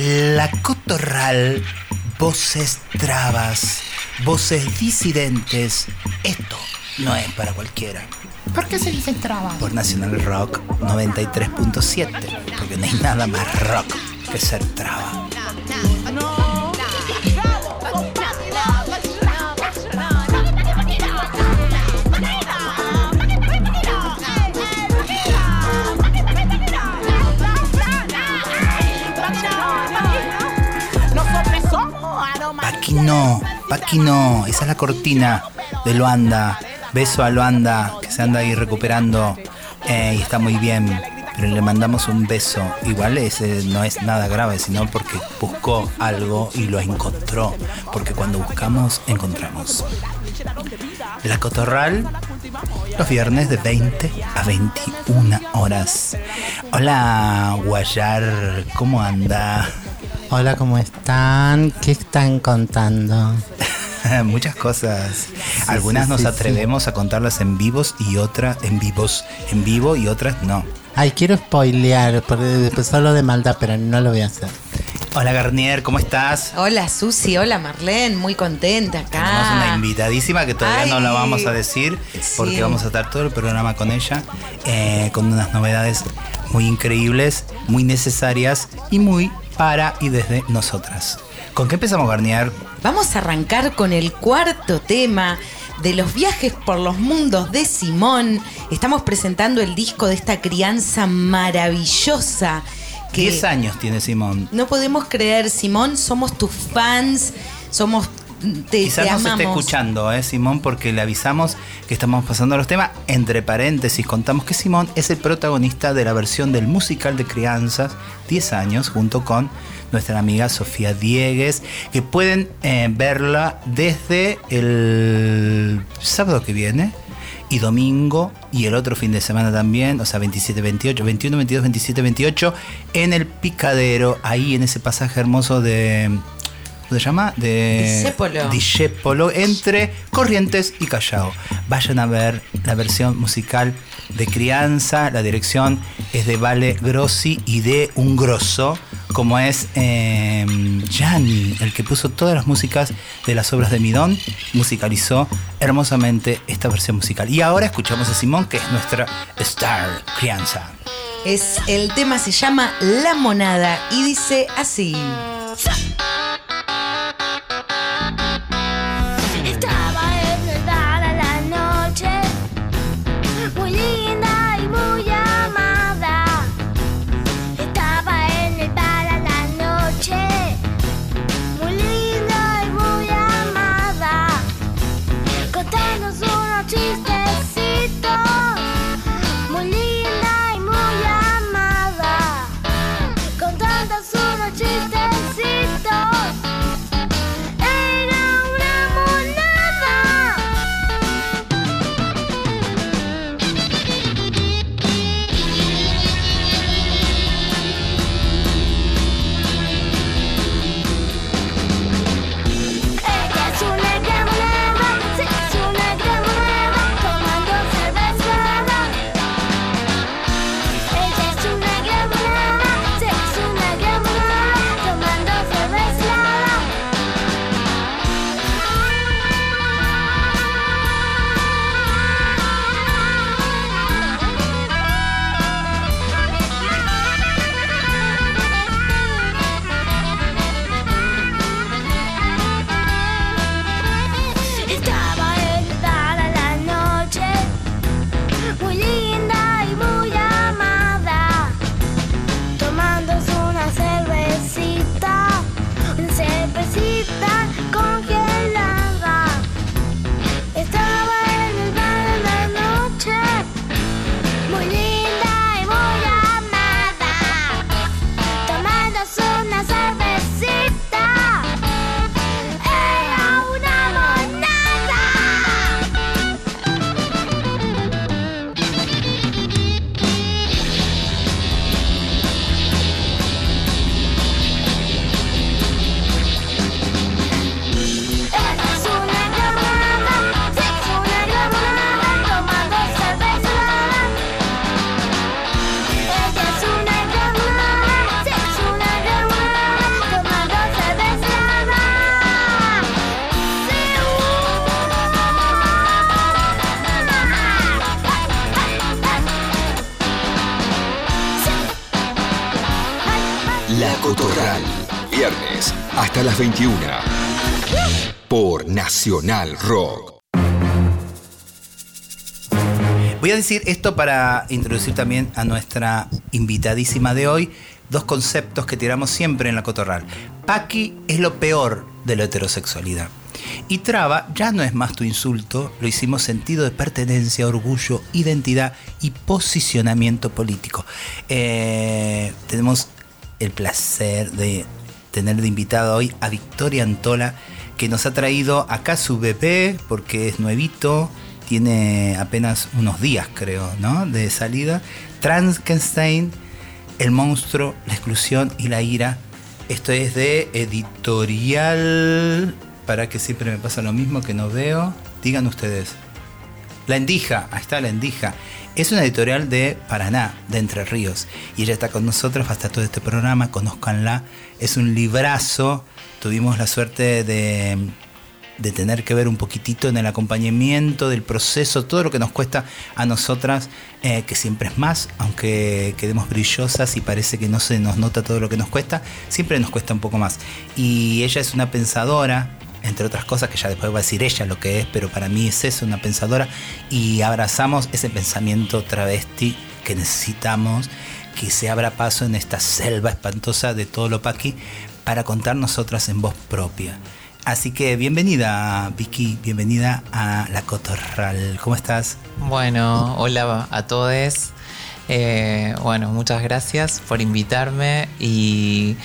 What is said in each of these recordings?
La cotorral, voces trabas, voces disidentes. Esto no es para cualquiera. ¿Por qué se dice traba? Por Nacional Rock 93.7, porque no hay nada más rock que ser traba. No, aquí no, esa es la cortina de Luanda. Beso a Luanda, que se anda ahí recuperando eh, y está muy bien. Pero le mandamos un beso. Igual ese no es nada grave, sino porque buscó algo y lo encontró. Porque cuando buscamos, encontramos. La Cotorral, los viernes de 20 a 21 horas. Hola, Guayar, ¿cómo anda? Hola, ¿cómo están? ¿Qué están contando? Muchas cosas. Algunas sí, nos sí, atrevemos a contarlas en vivos y otras en vivos, en vivo y otras no. Ay, quiero spoilear, porque después solo de maldad, pero no lo voy a hacer. Hola Garnier, ¿cómo estás? Hola Susi, hola Marlene, muy contenta Tenemos una acá. invitadísima que todavía no la vamos a decir porque sí. vamos a estar todo el programa con ella, eh, con unas novedades muy increíbles, muy necesarias y muy para y desde nosotras. ¿Con qué empezamos, Garnier? Vamos a arrancar con el cuarto tema de los viajes por los mundos de Simón. Estamos presentando el disco de esta crianza maravillosa que 10 años tiene Simón. no podemos creer, Simón, somos tus fans, somos te, Quizás te nos amamos. esté escuchando, ¿eh, Simón, porque le avisamos que estamos pasando los temas. Entre paréntesis, contamos que Simón es el protagonista de la versión del musical de crianzas 10 años, junto con nuestra amiga Sofía Diegues, que pueden eh, verla desde el sábado que viene y domingo y el otro fin de semana también, o sea, 27, 28, 21, 22, 27, 28, en el Picadero, ahí en ese pasaje hermoso de... ¿Cómo se llama? De. Discépolo, entre Corrientes y Callao. Vayan a ver la versión musical de Crianza, la dirección es de Vale Grossi y de un grosso, como es eh, Gianni, el que puso todas las músicas de las obras de Midón, musicalizó hermosamente esta versión musical. Y ahora escuchamos a Simón, que es nuestra star Crianza. Es el tema se llama La Monada y dice así. 21. Por Nacional Rock. Voy a decir esto para introducir también a nuestra invitadísima de hoy. Dos conceptos que tiramos siempre en la cotorral. Paqui es lo peor de la heterosexualidad. Y traba ya no es más tu insulto, lo hicimos sentido de pertenencia, orgullo, identidad y posicionamiento político. Eh, tenemos el placer de tener de invitada hoy a Victoria Antola, que nos ha traído acá su bebé, porque es nuevito, tiene apenas unos días, creo, ¿no? De salida. Frankenstein, El monstruo, la exclusión y la ira. Esto es de editorial. Para que siempre me pasa lo mismo que no veo. Digan ustedes. La Endija, ahí está La Endija. Es una editorial de Paraná, de Entre Ríos. Y ella está con nosotros hasta todo este programa, conózcanla. Es un librazo. Tuvimos la suerte de, de tener que ver un poquitito en el acompañamiento del proceso, todo lo que nos cuesta a nosotras, eh, que siempre es más, aunque quedemos brillosas y parece que no se nos nota todo lo que nos cuesta, siempre nos cuesta un poco más. Y ella es una pensadora, entre otras cosas que ya después va a decir ella lo que es, pero para mí es eso, una pensadora, y abrazamos ese pensamiento travesti que necesitamos, que se abra paso en esta selva espantosa de todo lo paqui para contar nosotras en voz propia. Así que bienvenida Vicky, bienvenida a La Cotorral. ¿Cómo estás? Bueno, hola a todos. Eh, bueno, muchas gracias por invitarme y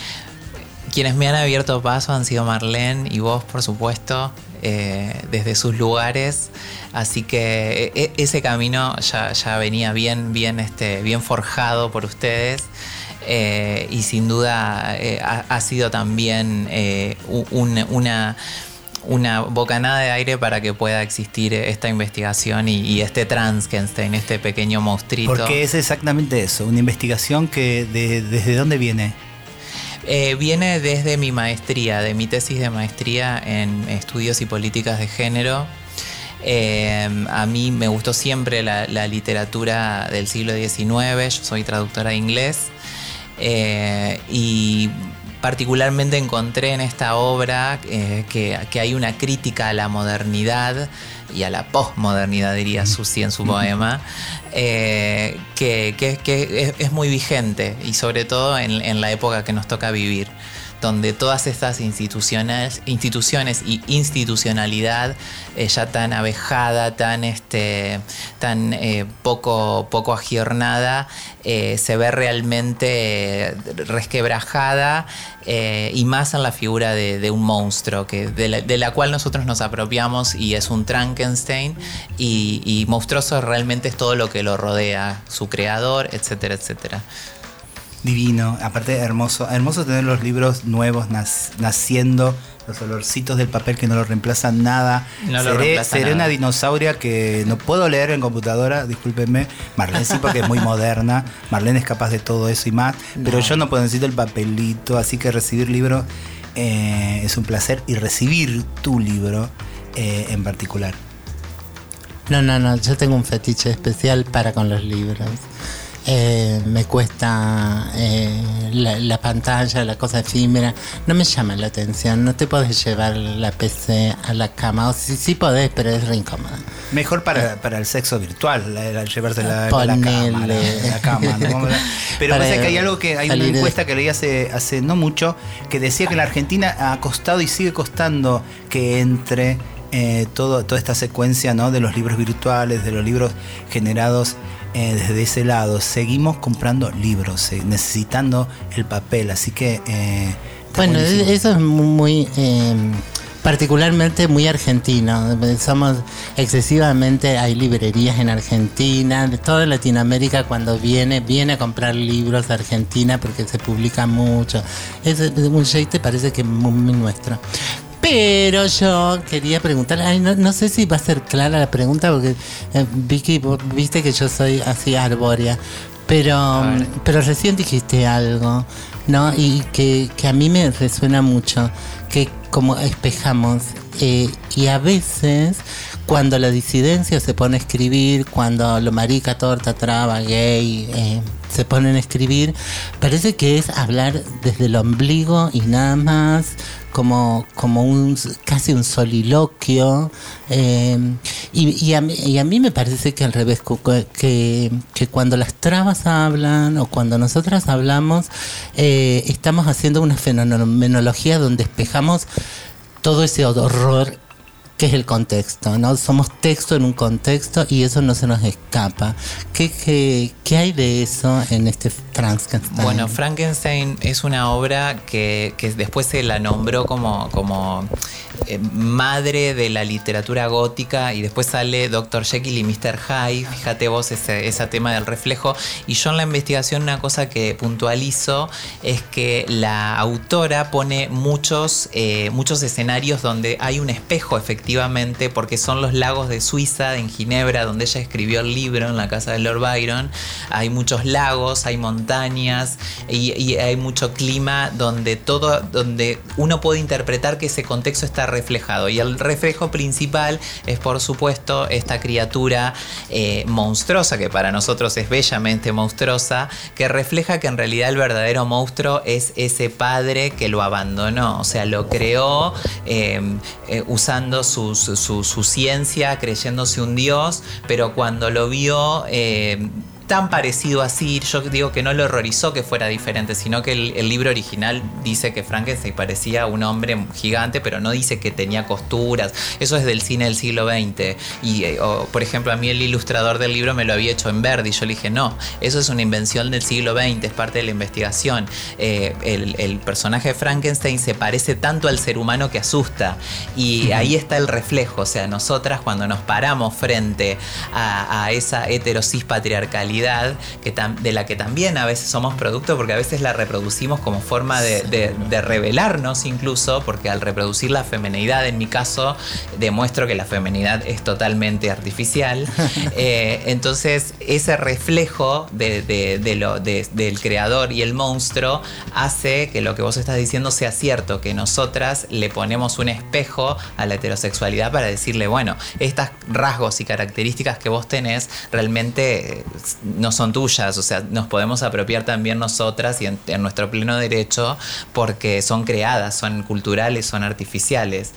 quienes me han abierto paso han sido Marlene y vos, por supuesto, eh, desde sus lugares. Así que e- ese camino ya, venía bien, este, bien forjado por ustedes. Eh, y sin duda eh, ha, sido también eh, una, una bocanada de aire para que pueda existir esta investigación y, y este Transkenstein, este pequeño monstruito. Porque es exactamente eso, una investigación que de- desde dónde viene. Eh, viene desde mi maestría, de mi tesis de maestría en estudios y políticas de género. Eh, a mí me gustó siempre la, la literatura del siglo XIX, yo soy traductora de inglés eh, y particularmente encontré en esta obra que, que hay una crítica a la modernidad y a la posmodernidad, diría Susi en su poema, eh, que, que- que es, es muy vigente y sobre todo en, en la época que nos toca vivir donde todas estas instituciones, instituciones y institucionalidad eh, ya tan abejada, tan, este, tan eh, poco, poco agiornada, eh, se ve realmente resquebrajada y más en la figura de, un monstruo que, de, la, de la cual nosotros nos apropiamos y es un Frankenstein y, y monstruoso realmente es todo lo que lo rodea, su creador, etcétera, etcétera. Divino, aparte hermoso, hermoso tener los libros nuevos nac- naciendo, los olorcitos del papel que no lo reemplazan nada. No lo seré reemplaza seré nada. una dinosauria que no puedo leer en computadora, discúlpenme. Marlene sí porque es muy moderna, Marlene es capaz de todo eso y más, pero yo no puedo necesito el papelito, así que recibir libros eh, es un placer y recibir tu libro eh, en particular. No, no, no, yo tengo un fetiche especial para con los libros. Eh, me cuesta eh, la, la pantalla, la cosa efímera, no me llama la atención, no te podés llevar la PC a la cama, o sí, sí podés, pero es re incómoda. Mejor para, para el sexo virtual, la, llevarse la, la cama. La, la cama, ¿no? Pero pasa que hay algo que hay una de- encuesta que leí hace, hace no mucho que decía que la Argentina ha costado y sigue costando que entre eh, todo, toda esta secuencia ¿no? de los libros virtuales, de los libros generados eh, desde ese lado. Seguimos comprando libros, eh, necesitando el papel, así que... eh, Bueno, buenísimo. eso es muy, eh, particularmente muy argentino. Somos excesivamente, hay librerías en Argentina, de toda Latinoamérica cuando viene, viene a comprar libros a Argentina porque se publica mucho. Es un te parece que es muy nuestro. Pero yo quería preguntar, ay, no, no sé si va a ser clara la pregunta porque eh, Vicky, viste que yo soy así arbórea, pero, ver. pero recién dijiste algo ¿no? Y que, que a mí me resuena mucho, que como espejamos, eh, y a veces cuando la disidencia se pone a escribir, cuando lo marica, torta, traba, gay, eh, se ponen a escribir, parece que es hablar desde el ombligo y nada más, como, como un casi un soliloquio. eh, y, y a y a mí me parece que al revés, que, que cuando las trabas hablan o cuando nosotras hablamos, eh, estamos haciendo una fenomenología donde espejamos todo ese horror que es el contexto, ¿no? Somos texto en un contexto y eso no se nos escapa. ¿Qué, qué, qué hay de eso en este Frankenstein? Bueno, Frankenstein es una obra que, que después se la nombró como, como eh, madre de la literatura gótica y después sale Dr. Jekyll y Mr. Hyde, fíjate vos ese, ese tema del reflejo. Y yo en la investigación una cosa que puntualizo es que la autora pone muchos, eh, muchos escenarios donde hay un espejo efectivamente, porque son los lagos de Suiza, en Ginebra, donde ella escribió el libro en la casa de Lord Byron. Hay muchos lagos, hay montañas y, y hay mucho clima donde todo, donde uno puede interpretar que ese contexto está reflejado. Y el reflejo principal es, por supuesto, esta criatura eh, monstruosa, que para nosotros es bellamente monstruosa, que refleja que en realidad el verdadero monstruo es ese padre que lo abandonó, o sea, lo creó eh, eh, usando su, su- ciencia, creyéndose un dios, pero cuando lo vio... tan parecido así, yo digo que no lo horrorizó que fuera diferente, sino que el, el libro original dice que Frankenstein parecía un hombre gigante, pero no dice que tenía costuras. Eso es del cine del siglo XX. Y, eh, o, por ejemplo, a mí el ilustrador del libro me lo había hecho en verde y yo le dije, no, eso es una invención del siglo XX, es parte de la investigación. Eh, el, el personaje de Frankenstein se parece tanto al ser humano que asusta. Y ahí está el reflejo, o sea, nosotras cuando nos paramos frente a, a esa heterosis que tam- de la que también a veces somos producto, porque a veces la reproducimos como forma de, de- de revelarnos incluso, porque al reproducir la femenidad, en mi caso, demuestro que la femenidad es totalmente artificial. Eh, entonces, ese reflejo de- lo- del creador y el monstruo hace que lo que vos estás diciendo sea cierto, que nosotras le ponemos un espejo a la heterosexualidad para decirle, bueno, estas rasgos y características que vos tenés realmente eh, no son tuyas, o sea, nos podemos apropiar también nosotras y en, en nuestro pleno derecho porque son creadas, son culturales, son artificiales.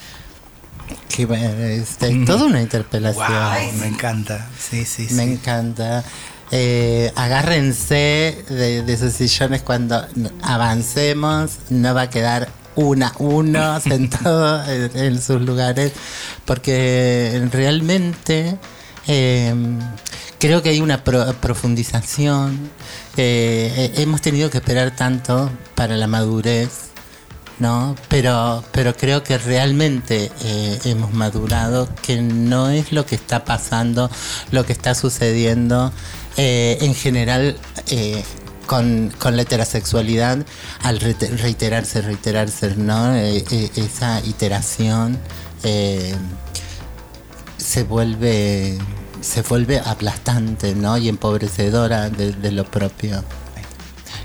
Que, bueno, este, toda una interpelación. Wow, me encanta. Sí, sí, sí. Me encanta. Eh, agárrense de, de esos sillones cuando avancemos, no va a quedar una, uno sentado en, en sus lugares, porque realmente eh, creo que hay una pro- profundización. eh, hemos tenido que esperar tanto para la madurez. ¿no? Pero, pero creo que realmente eh, hemos madurado, que no es lo que está pasando, lo que está sucediendo eh, en general con, con la heterosexualidad al reiterarse, reiterarse, ¿no? Esa iteración se vuelve se vuelve aplastante, ¿no? Y empobrecedora de, lo propio.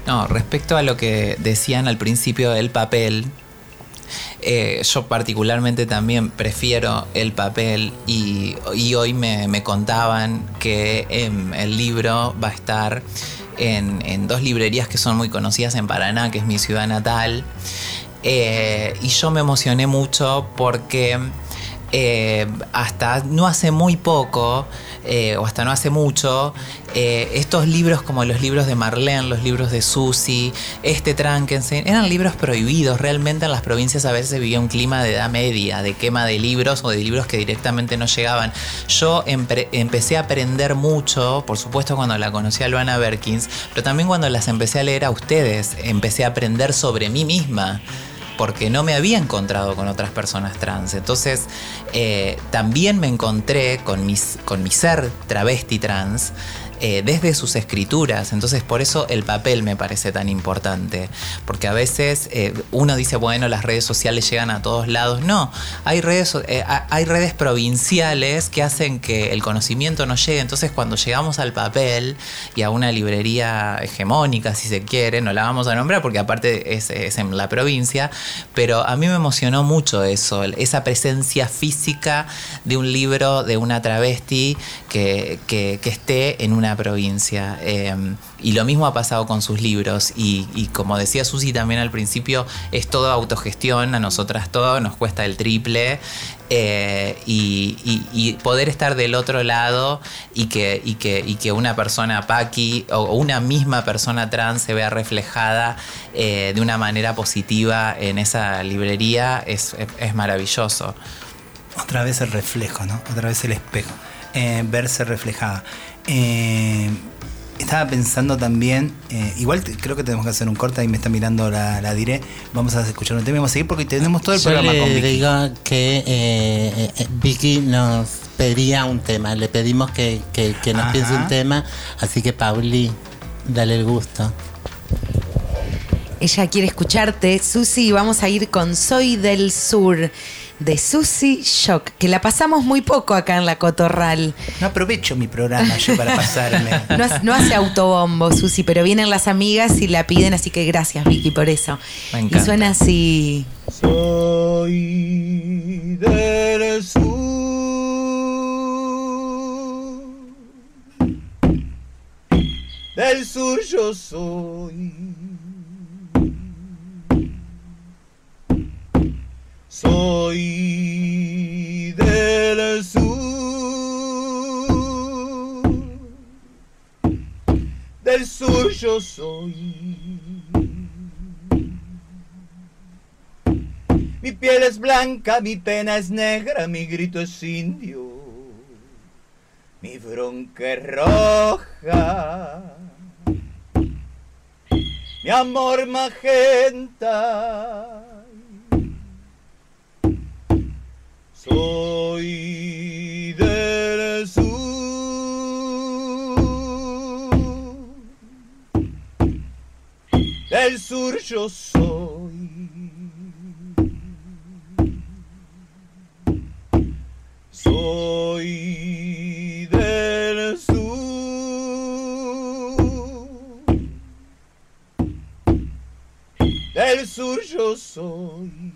No, respecto a lo que decían al principio del papel, eh, yo particularmente también prefiero el papel y, hoy me, me contaban que em, el libro va a estar en, en dos librerías que son muy conocidas en Paraná, que es mi ciudad natal. Eh, y yo me emocioné mucho porque eh, hasta no hace muy poco, eh, o hasta no hace mucho, eh, estos libros como los libros de Marlene, los libros de Susi, este Frankenstein, eran libros prohibidos. Realmente en las provincias a veces vivía un clima de edad media, de quema de libros o de libros que directamente no llegaban. Yo empecé a aprender mucho, por supuesto cuando la conocí a Luana Berkins, pero también cuando las empecé a leer a ustedes, empecé a aprender sobre mí misma porque no me había encontrado con otras personas trans. Entonces, eh, también me encontré con, mis, con mi ser travesti trans. Eh, desde sus escrituras. Entonces por eso el papel me parece tan importante. Porque a veces eh, uno dice, bueno, las redes sociales llegan a todos lados. No, hay redes, eh, ha- hay redes provinciales que hacen que el conocimiento no llegue. Entonces cuando llegamos al papel y a una librería hegemónica, si se quiere, no la vamos a nombrar porque aparte es, en la provincia, pero a mí me emocionó mucho eso, esa presencia física de un libro de una travesti que- que esté en una provincia. Eh, y lo mismo ha pasado con sus libros. Y, como decía Susi también al principio, es todo autogestión, a nosotras todo nos cuesta el triple. Eh, y, poder estar del otro lado y que, una persona paqui o una misma persona trans se vea reflejada eh, de una manera positiva en esa librería es maravilloso. Otra vez el reflejo, ¿no? Otra vez el espejo. Eh, verse reflejada. Eh, estaba pensando también, eh, igual te- creo que tenemos que hacer un corte, ahí me está mirando la, la diré. Vamos a escuchar un tema y vamos a seguir porque tenemos todo el Yo programa le con Vicky. digo que eh, eh, Vicky nos pedía un tema, le pedimos que, que- que nos Ajá. piense un tema, así que Pauli, dale el gusto. Ella quiere escucharte. Susi, vamos a ir con Soy del Sur de Susi Shock, que la pasamos muy poco acá en la Cotorral. No aprovecho mi programa yo para pasarme. No, hace- no hace autobombo, Susi, pero vienen las amigas y la piden, así que gracias, Vicky, por eso. Me Y suena así. Soy del sur. Del sur yo soy. Soy del sur. Del sur yo soy. Mi piel es blanca, mi pena es negra, mi grito es indio, mi bronca es roja, mi amor magenta. Soy del sur, del sur yo soy. Soy del sur, del sur yo soy.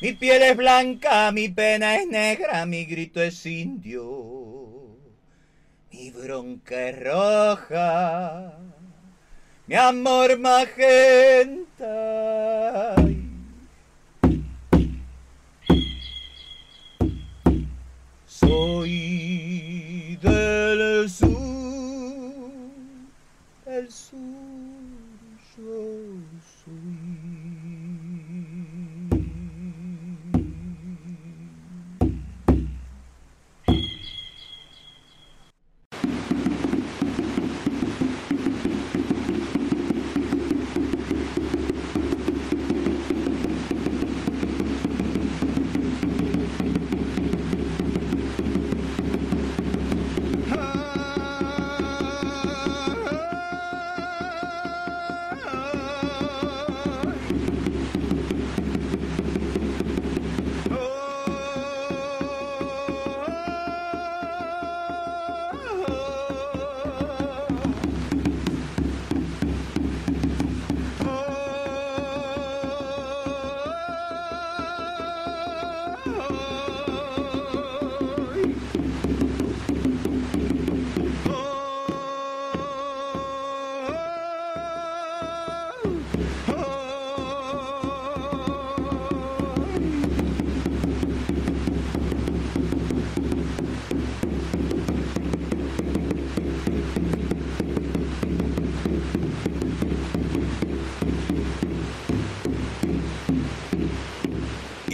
Mi piel es blanca, mi pena es negra, mi grito es indio, mi bronca es roja, mi amor magenta. Soy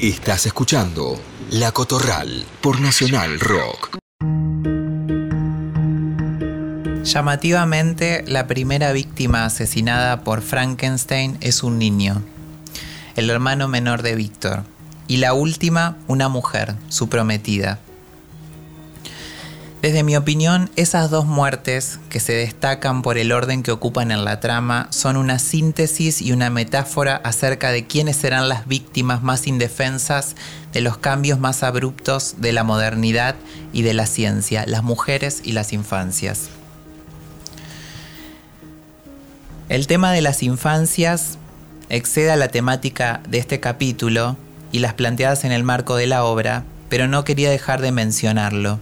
Estás escuchando La Cotorral por Nacional Rock. Llamativamente, la primera víctima asesinada por Frankenstein es un niño, el hermano menor de Víctor, y la última, una mujer, su prometida. Desde mi opinión, esas dos muertes que se destacan por el orden que ocupan en la trama son una síntesis y una metáfora acerca de quiénes serán las víctimas más indefensas de los cambios más abruptos de la modernidad y de la ciencia, las mujeres y las infancias. El tema de las infancias excede a la temática de este capítulo y las planteadas en el marco de la obra, pero no quería dejar de mencionarlo.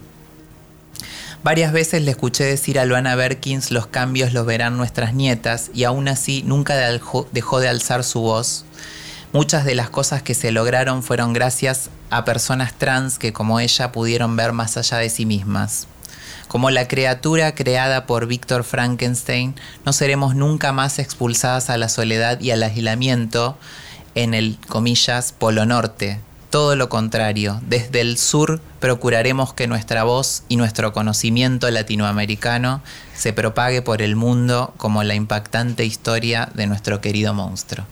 Varias veces le escuché decir a Luana Berkins los cambios los verán nuestras nietas y aún así nunca dejó de alzar su voz. Muchas de las cosas que se lograron fueron gracias a personas trans que como ella pudieron ver más allá de sí mismas. Como la criatura creada por Víctor Frankenstein, no seremos nunca más expulsadas a la soledad y al aislamiento en el, comillas, Polo Norte. Todo lo contrario, desde el sur procuraremos que nuestra voz y nuestro conocimiento latinoamericano se propague por el mundo como la impactante historia de nuestro querido monstruo.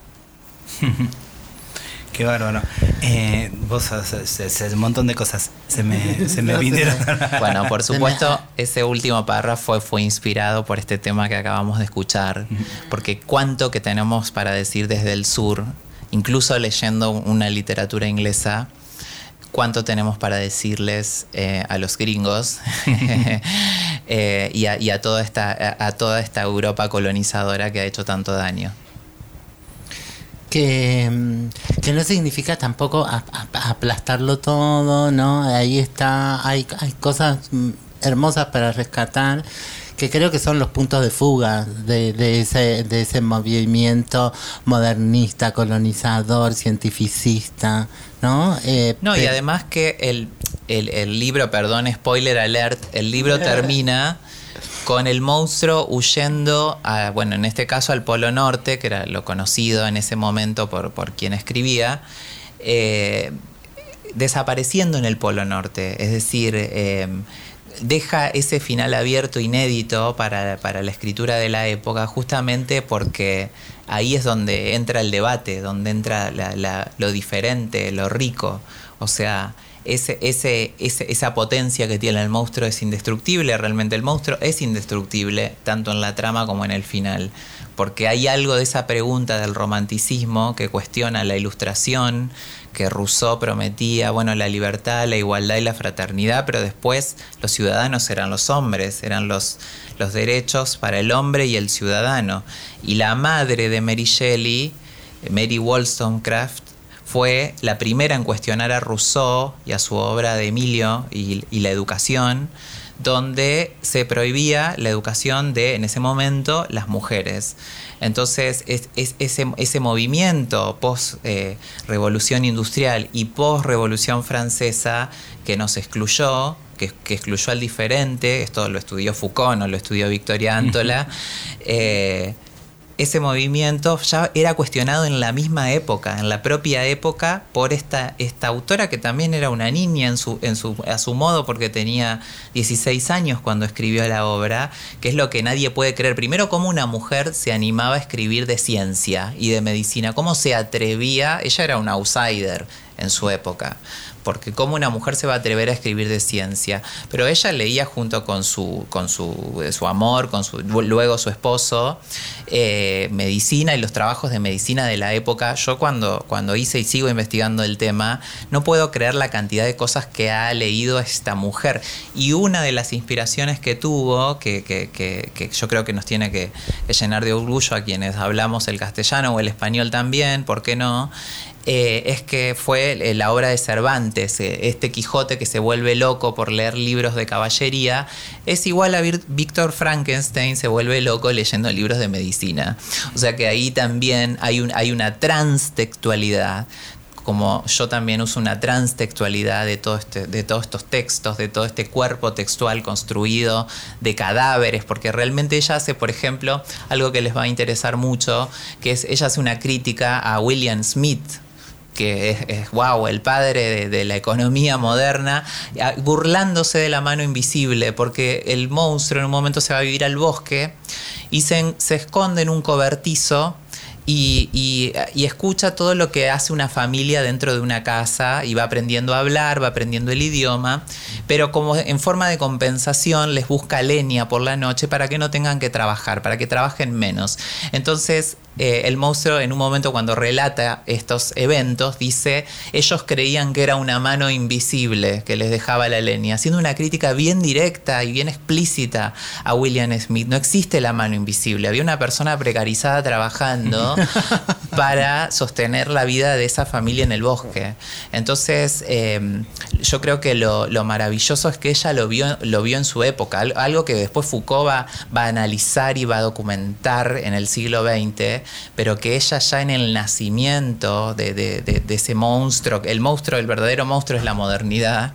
Qué bárbaro. Eh, vos haces un montón de cosas. Se me, se me vinieron. Bueno, por supuesto, ese último párrafo fue inspirado por este tema que acabamos de escuchar, porque cuánto que tenemos para decir desde el sur, incluso leyendo una literatura inglesa, cuánto tenemos para decirles eh, a los gringos eh, y, a, y a toda esta, a, toda esta Europa colonizadora que ha hecho tanto daño. que, mm, que no significa tampoco ap- ap- aplastarlo todo, ¿no? Ahí está, hay, hay cosas mm, hermosas para rescatar que creo que son los puntos de fuga de, de ese, de ese movimiento modernista, colonizador, cientificista, ¿no? Eh, No, y además que el, el- el libro, perdón, spoiler alert, el libro termina con el monstruo huyendo, a, bueno, en este caso al Polo Norte, que era lo conocido en ese momento por, por quien escribía, eh, desapareciendo en el Polo Norte. Es decir, eh, deja ese final abierto, inédito para, para la escritura de la época, justamente porque ahí es donde entra el debate, donde entra la- lo diferente, lo rico. O sea, ese, ese, ese- esa potencia que tiene el monstruo es indestructible, realmente el monstruo es indestructible, tanto en la trama como en el final. Porque hay algo de esa pregunta del romanticismo que cuestiona la ilustración, que Rousseau prometía, bueno, la libertad, la igualdad y la fraternidad, pero después los ciudadanos eran los hombres, eran los, los derechos para el hombre y el ciudadano. Y la madre de Mary Shelley, Mary Wollstonecraft, fue la primera en cuestionar a Rousseau y a su obra de Emilio y, y la educación, donde se prohibía la educación de, en ese momento, las mujeres. Entonces, es, es- ese, ese movimiento post-revolución industrial y post-revolución francesa que nos excluyó, que, que excluyó al diferente, esto lo estudió Foucault, no lo estudió Victoria Antola, eh, ese movimiento ya era cuestionado en la misma época, en la propia época, por esta, esta autora que también era una niña en su, en su, a su modo, porque tenía 16 años cuando escribió la obra, que es lo que nadie puede creer. Primero, cómo una mujer se animaba a escribir de ciencia y de medicina, cómo se atrevía, ella era una outsider en su época. Porque cómo una mujer se va a atrever a escribir de ciencia. Pero ella leía junto con su, con su, su amor, con su, luego su esposo, eh, medicina y los trabajos de medicina de la época. Yo cuando, cuando hice y sigo investigando el tema, no puedo creer la cantidad de cosas que ha leído esta mujer. Y una de las inspiraciones que tuvo, que, que- que- yo creo que nos tiene que llenar de orgullo a quienes hablamos el castellano o el español también, ¿por qué no? Eh, es que fue eh, la obra de Cervantes, eh, este Quijote que se vuelve loco por leer libros de caballería, es igual a Víctor Frankenstein se vuelve loco leyendo libros de medicina. O sea que ahí también hay, un, hay una transtextualidad como yo también uso una transtextualidad de, todo este, de todos estos textos, de todo este cuerpo textual construido de cadáveres, porque realmente ella hace, por ejemplo, algo que les va a interesar mucho, que es ella hace una crítica a William Smith, que es, es, wow, el padre de, la economía moderna, burlándose de la mano invisible, porque el monstruo en un momento se va a vivir al bosque y se, se esconde en un cobertizo y- y escucha todo lo que hace una familia dentro de una casa y va aprendiendo a hablar, va aprendiendo el idioma, pero como en forma de compensación les busca leña por la noche para que no tengan que trabajar, para que trabajen menos. Entonces eh, el monstruo en un momento cuando relata estos eventos dice, ellos creían que era una mano invisible que les dejaba la leña, haciendo una crítica bien directa y bien explícita a William Smith. No existe la mano invisible, había una persona precarizada trabajando para sostener la vida de esa familia en el bosque. Entonces, eh, yo creo que lo, lo maravilloso es que ella lo vio, lo vio en su época, al- algo que después Foucault va, va a analizar y va a documentar en el siglo XX, pero que ella ya en el nacimiento de, de- de- ese monstruo, el monstruo, el verdadero monstruo es la modernidad,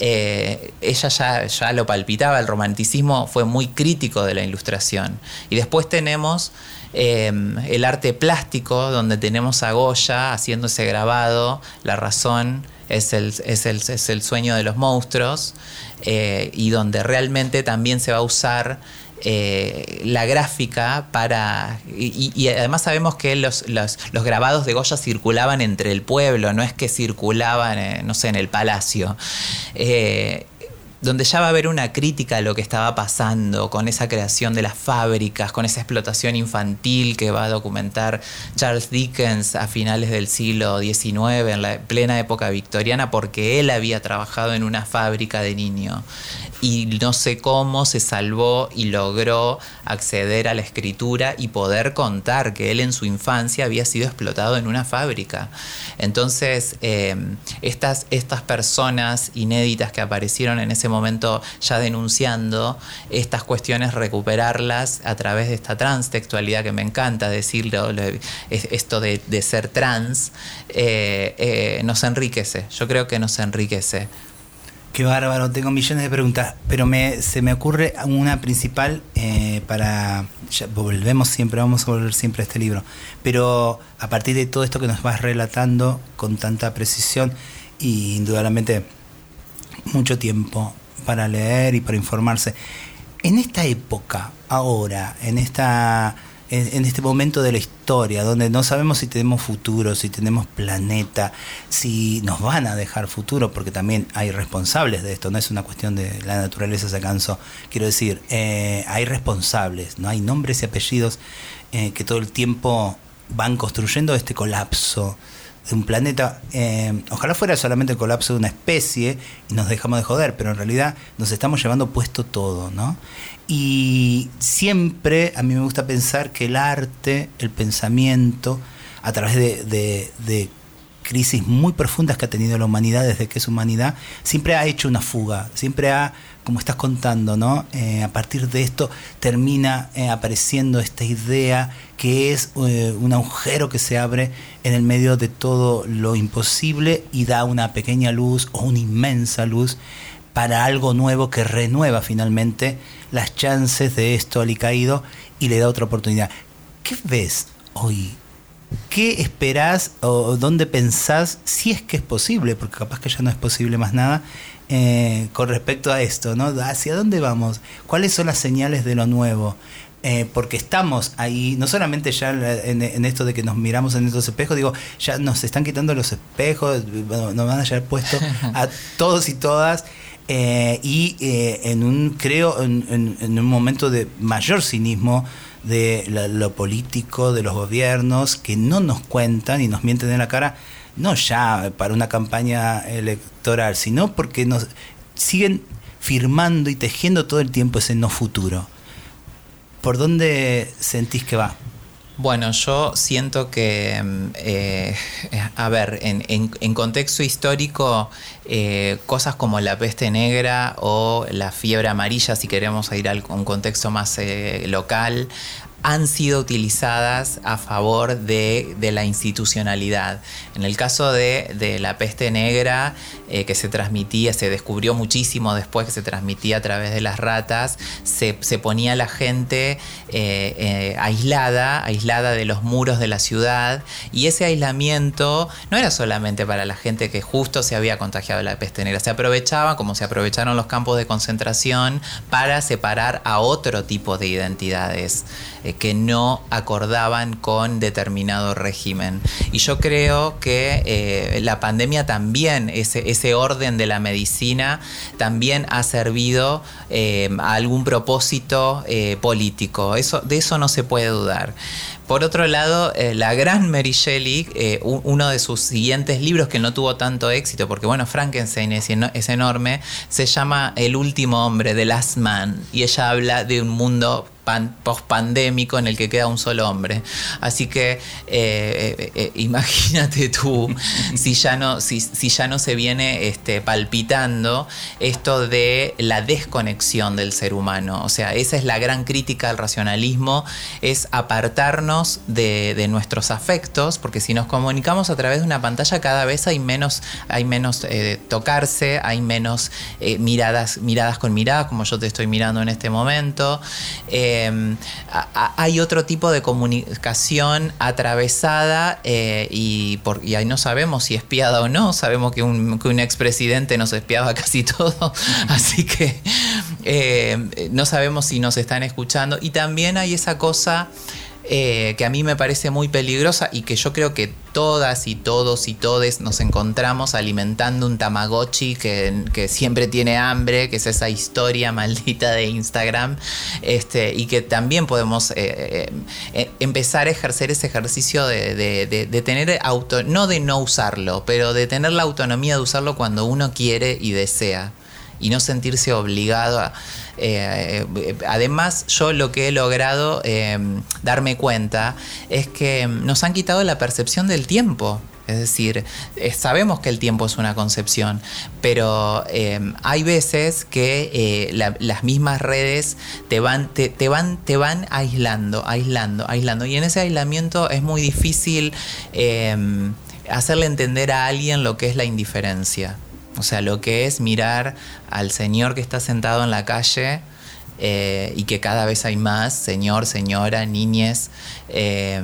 eh, ella ya, ya lo palpitaba, el romanticismo fue muy crítico de la ilustración. Y después tenemos eh, el arte plástico, donde tenemos a Goya haciendo ese grabado, La razón es el, es el, es el sueño de los monstruos, eh, y donde realmente también se va a usar eh, la gráfica para... Y, y además sabemos que los, los, grabados de Goya circulaban entre el pueblo, no es que circulaban, eh, no sé, en el palacio. Eh, donde ya va a haber una crítica a lo que estaba pasando con esa creación de las fábricas, con esa explotación infantil que va a documentar Charles Dickens a finales del siglo XIX, en la plena época victoriana, porque él había trabajado en una fábrica de niño y no sé cómo se salvó y logró acceder a la escritura y poder contar que él en su infancia había sido explotado en una fábrica. Entonces, eh, estas, estas personas inéditas que aparecieron en ese momento ya denunciando estas cuestiones, recuperarlas a través de esta transtextualidad que me encanta decirlo, lo- es- esto de, ser trans, eh, eh, nos enriquece. Yo creo que nos enriquece. Qué bárbaro, tengo millones de preguntas, pero me, se me ocurre una principal eh, para... volvemos siempre, vamos a volver siempre a este libro, pero a partir de todo esto que nos vas relatando con tanta precisión y indudablemente mucho tiempo para leer y para informarse. En esta época, ahora, en esta en, este momento de la historia, donde no sabemos si tenemos futuro, si tenemos planeta, si nos van a dejar futuro, porque también hay responsables de esto, no es una cuestión de la naturaleza se cansó. Quiero decir, eh, hay responsables, no hay nombres y apellidos eh, que todo el tiempo van construyendo este colapso un planeta. eh, ojalá fuera solamente el colapso de una especie y nos dejamos de joder, pero en realidad nos estamos llevando puesto todo, ¿no? Y siempre a mí me gusta pensar que el arte, el pensamiento, a través de- de crisis muy profundas que ha tenido la humanidad desde que es humanidad, siempre ha hecho una fuga, siempre ha, como estás contando, ¿no? Eh, a partir de esto termina eh, apareciendo esta idea que es eh, un agujero que se abre en el medio de todo lo imposible y da una pequeña luz o una inmensa luz para algo nuevo que renueva finalmente las chances de esto alicaído y le da otra oportunidad. ¿Qué ves hoy? ¿Qué esperás o dónde pensás, si es que es posible, porque capaz que ya no es posible más nada, eh, con respecto a esto, ¿no? ¿Hacia dónde vamos? ¿Cuáles son las señales de lo nuevo? Eh, porque estamos ahí, no solamente ya en, en- en esto de que nos miramos en estos espejos, digo, ya nos están quitando los espejos, bueno, nos van a llevar puesto a todos y todas, eh, y eh, en un, creo, en, en- en un momento de mayor cinismo de la- lo político, de los gobiernos, que no nos cuentan y nos mienten en la cara, no ya para una campaña electoral, sino porque nos siguen firmando y tejiendo todo el tiempo ese no futuro. ¿Por dónde sentís que va? Bueno, yo siento que, mm, eh, a ver, en, contexto histórico, eh, cosas como la peste negra o la fiebre amarilla, si queremos ir a un contexto más eh, local, han sido utilizadas a favor de, de la institucionalidad. En el caso de, de la peste negra, eh, que se transmitía, se descubrió muchísimo después que se transmitía a través de las ratas, se, se ponía la gente eh, eh, aislada, aislada de los muros de la ciudad, y ese aislamiento no era solamente para la gente que justo se había contagiado de la peste negra, se aprovechaban, como se aprovecharon los campos de concentración, para separar a otro tipo de identidades eh, que no acordaban con determinado régimen. Y yo creo que eh, la pandemia también, ese, orden de la medicina, también ha servido eh, a algún propósito político. Eso, de eso no se puede dudar. Por otro lado, la gran Mary Shelley, uno de sus siguientes libros que no tuvo tanto éxito, porque bueno, Frankenstein es, es enorme, se llama El último hombre, The Last Man, y ella habla de un mundo pan- post-pandémico en el que queda un solo hombre. Así que eh, eh, eh, imagínate tú si ya no, si, si ya no se viene este, palpitando esto de la desconexión del ser humano. O sea, esa es la gran crítica al racionalismo, es apartarnos de, de nuestros afectos, porque si nos comunicamos a través de una pantalla cada vez hay menos, hay menos eh, tocarse, hay menos miradas, miradas con miradas, como yo te estoy mirando en este momento. Eh, a- a- hay otro tipo de comunicación atravesada eh, y, por, y ahí no sabemos si espiada o no, sabemos que un, que un expresidente nos espiaba casi todo, así que eh, no sabemos si nos están escuchando. Y también hay esa cosa eh, que a mí me parece muy peligrosa y que yo creo que todas y todos y todes nos encontramos alimentando un tamagotchi que, siempre tiene hambre, que es esa historia maldita de Instagram, este, y que también podemos eh, eh, empezar a ejercer ese ejercicio de- de- de tener auto, no de no usarlo, pero de tener la autonomía de usarlo cuando uno quiere y desea y no sentirse obligado a... eh, eh, además, yo lo que he logrado eh, darme cuenta es que nos han quitado la percepción del tiempo. Es decir, eh, sabemos que el tiempo es una concepción, pero eh, hay veces que la- las mismas redes te van, te, van, te van aislando, aislando, aislando. Y en ese aislamiento es muy difícil hacerle entender a alguien lo que es la indiferencia. O sea, lo que es mirar al señor que está sentado en la calle eh, y que cada vez hay más, señor, señora, niñes, eh,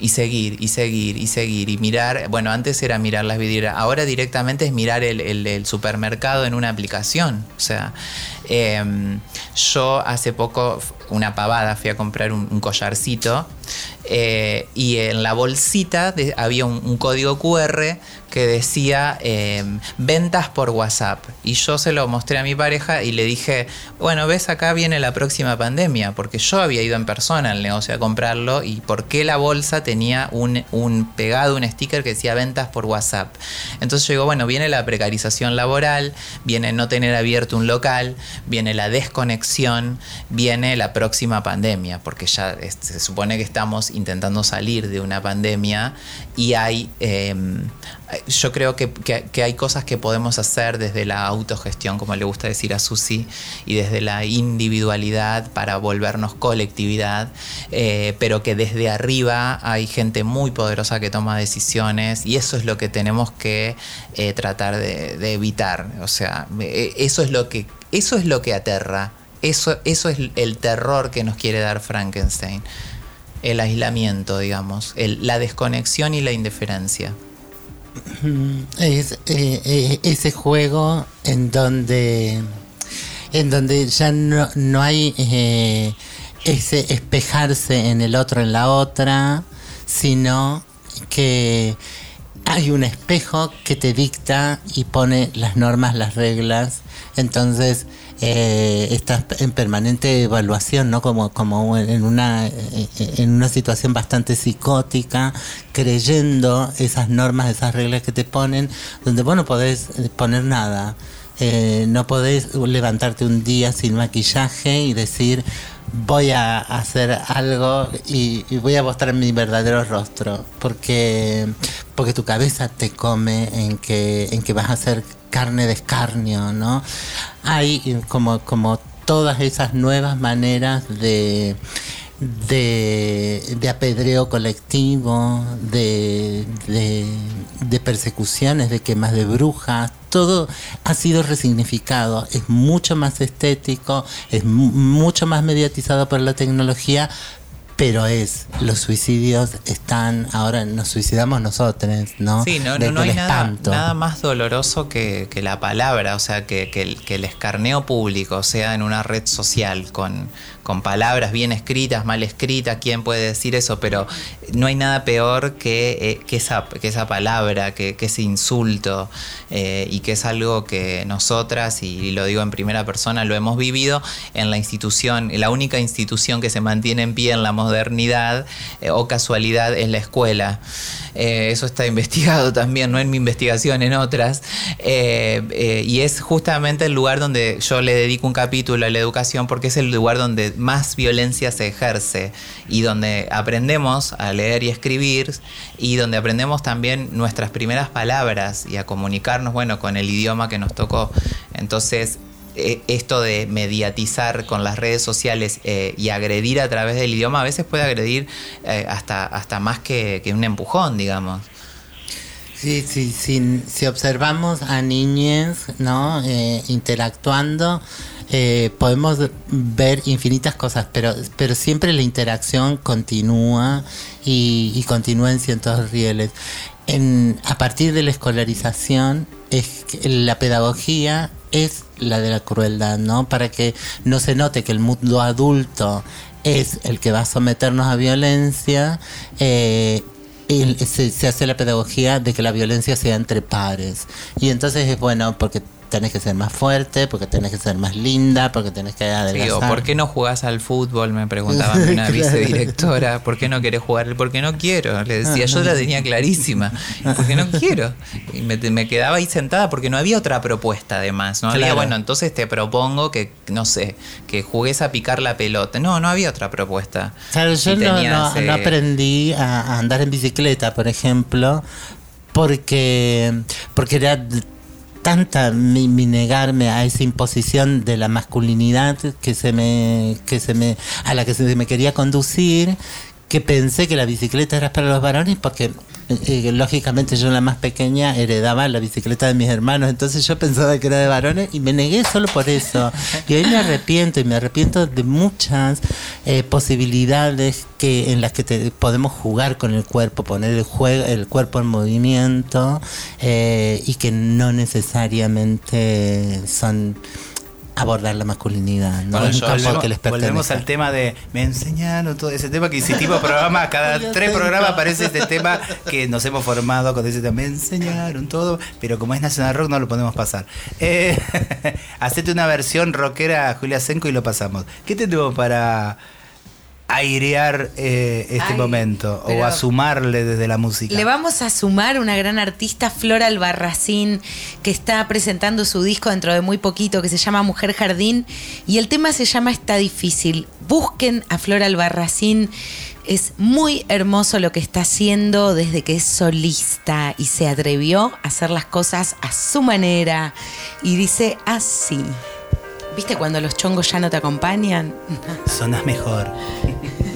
y seguir, y seguir, y seguir, y mirar, bueno, antes era mirar las vidrieras, ahora directamente es mirar el, el- el supermercado en una aplicación. O sea, eh, yo hace poco, una pavada, fui a comprar un, collarcito eh, y en la bolsita había un, código QR que decía eh, ventas por WhatsApp. Y yo se lo mostré a mi pareja y le dije, bueno, ves, acá viene la próxima pandemia, porque yo había ido en persona al negocio a comprarlo y por qué la bolsa tenía un, un pegado, un sticker que decía ventas por WhatsApp. Entonces yo digo, bueno, viene la precarización laboral, viene no tener abierto un local, viene la desconexión, viene la próxima pandemia, porque ya se supone que estamos intentando salir de una pandemia y hay, eh, yo creo que, que- hay cosas que podemos hacer desde la autogestión, como le gusta decir a Susi, y desde la individualidad para volvernos colectividad, eh, pero que desde arriba hay gente muy poderosa que toma decisiones y eso es lo que tenemos que eh, tratar de, de evitar. O sea, eh, eso es lo que, eso es lo que aterra. Eso, eso es el terror que nos quiere dar Frankenstein. El aislamiento, digamos, la desconexión y la indiferencia. Es eh, eh, ese juego en donde en donde ya no, no hay eh, ese espejarse en el otro, en la otra, sino que hay un espejo que te dicta y pone las normas, las reglas. Entonces eh, estás en permanente evaluación, ¿no? Como, como en una eh, en una situación bastante psicótica, creyendo esas normas, esas reglas que te ponen, donde vos no podés poner nada. Eh, no podés levantarte un día sin maquillaje y decir voy a hacer algo y, voy a mostrar mi verdadero rostro porque porque tu cabeza te come en que en que vas a hacer carne de escarnio no hay como como todas esas nuevas maneras de de, de apedreo colectivo, de, de, de persecuciones, de quemas de brujas, todo ha sido resignificado, es mucho más estético, es mu- mucho más mediatizado por la tecnología, pero es, los suicidios están, ahora nos suicidamos nosotros, ¿no? Sí, no, no, no hay nada, nada más doloroso que, que la palabra, o sea, que, que el, que el escarneo público, sea en una red social con, con palabras bien escritas, mal escritas, quién puede decir eso, pero no hay nada peor que, eh, que, esa, que esa palabra, que, que ese insulto, eh, y que es algo que nosotras, y lo digo en primera persona, lo hemos vivido en la institución, la única institución que se mantiene en pie en la modernidad eh, o casualidad es la escuela. Eso está investigado también, no en mi investigación, en otras. Y es justamente el lugar donde yo le dedico un capítulo a la educación porque es el lugar donde más violencia se ejerce y donde aprendemos a leer y escribir y donde aprendemos también nuestras primeras palabras y a comunicarnos, bueno, con el idioma que nos tocó. Entonces, eh, esto de mediatizar con las redes sociales eh, y agredir a través del idioma a veces puede agredir eh, hasta, hasta más que, un empujón, digamos. Sí, sí, sí, si observamos a niñas ¿no? Interactuando, eh, podemos ver infinitas cosas, pero, pero siempre la interacción continúa y, y continúa en ciertos rieles. En, a partir de la escolarización, es que la pedagogía es la de la crueldad, ¿no? Para que no se note que el mundo adulto es el que va a someternos a violencia, eh, se, se hace la pedagogía de que la violencia sea entre pares. Y entonces es bueno porque tenés que ser más fuerte, porque tenés que ser más linda, porque tenés que Sí, adelgazar. o ¿por qué no jugás al fútbol? Me preguntaba una Claro. vicedirectora. ¿Por qué no querés jugar? Porque no quiero. Le decía, yo la tenía clarísima. Porque no quiero. Y me, me quedaba ahí sentada porque no había otra propuesta además. No había, bueno, entonces te propongo que, no sé, que jugues a picar la pelota. No, no había otra propuesta. Claro, yo no, no- no aprendí a, a andar en bicicleta, por ejemplo, porque, porque era tanta mi, mi negarme a esa imposición de la masculinidad que se me, que se me, a la que se me quería conducir, que pensé que la bicicleta era para los varones porque eh, lógicamente yo la más pequeña heredaba la bicicleta de mis hermanos, entonces yo pensaba que era de varones y me negué solo por eso. Y hoy me arrepiento y me arrepiento de muchas eh, posibilidades que en las que te- podemos jugar con el cuerpo, poner el, jue- el cuerpo en movimiento eh, y que no necesariamente son abordar la masculinidad, ¿no? Bueno, Es un campo volvemos, que les volvemos pertenece. al tema de me enseñaron todo ese tema que insistimos programa, cada tres programas aparece este tema que nos hemos formado con ese tema, me enseñaron todo, pero como es Nacional Rock no lo podemos pasar. Eh, hacete una versión rockera Julia Senco y lo pasamos. ¿Qué tenemos para airear eh, este Ay, momento o a sumarle desde la música? Le vamos a sumar una gran artista, Flora Albarracín, que está presentando su disco dentro de muy poquito, que se llama Mujer Jardín, y el tema se llama Está difícil. Busquen a Flora Albarracín. Es muy hermoso lo que está haciendo desde que es solista y se atrevió a hacer las cosas a su manera. Y dice así. ¿Viste cuando los chongos ya no te acompañan? Sonas mejor.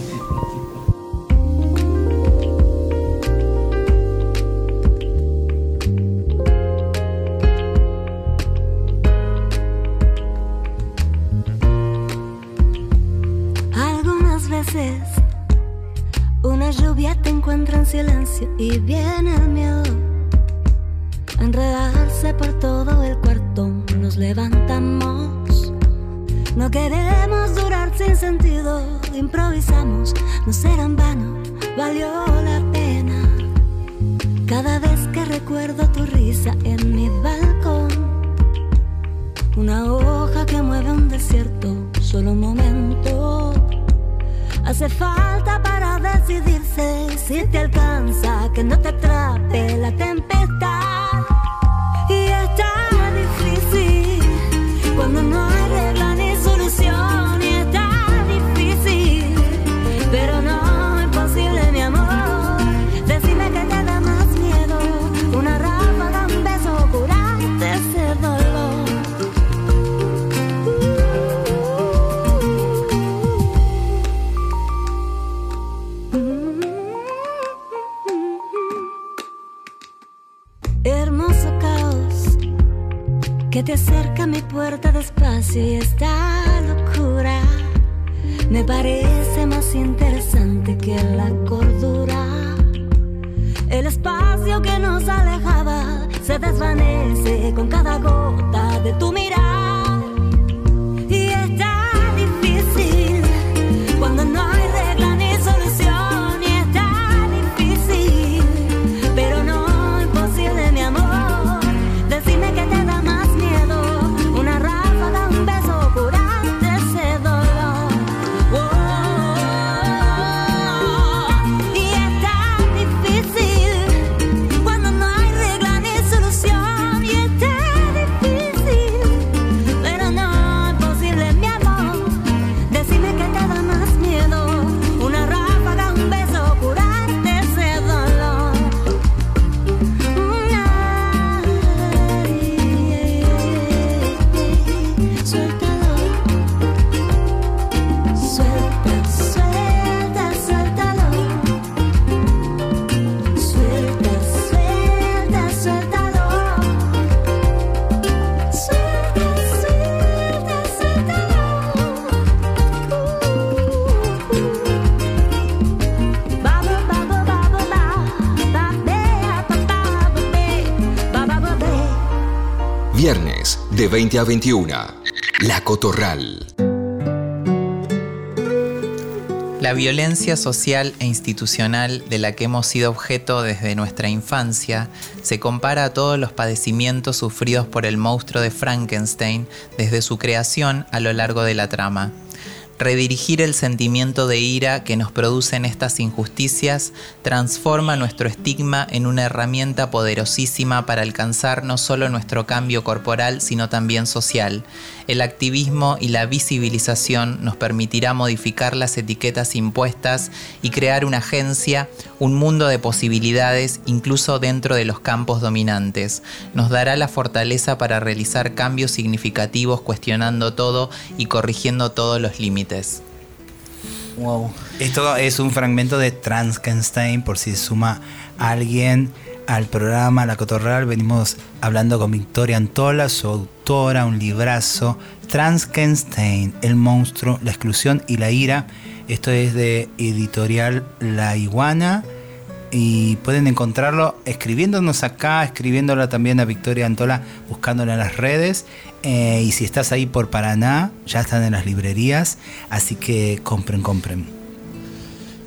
20 a 21. La Cotorral. La violencia social e institucional de la que hemos sido objeto desde nuestra infancia se compara a todos los padecimientos sufridos por el monstruo de Frankenstein desde su creación a lo largo de la trama. Redirigir el sentimiento de ira que nos producen estas injusticias transforma nuestro estigma en una herramienta poderosísima para alcanzar no solo nuestro cambio corporal, sino también social. El activismo y la visibilización nos permitirá modificar las etiquetas impuestas y crear una agencia, un mundo de posibilidades incluso dentro de los campos dominantes. Nos dará la fortaleza para realizar cambios significativos cuestionando todo y corrigiendo todos los límites. Wow. Esto es un fragmento de Transkenstein, por si suma alguien al programa La Cotorral. Venimos hablando con Victoria Antola, su autora, un librazo. Transkenstein, el monstruo, la exclusión y la ira. Esto es de editorial La Iguana. Y pueden encontrarlo escribiéndonos acá, escribiéndola también a Victoria Antola, buscándola en las redes. Eh, y si estás ahí por Paraná, ya están en las librerías. Así que compren, compren.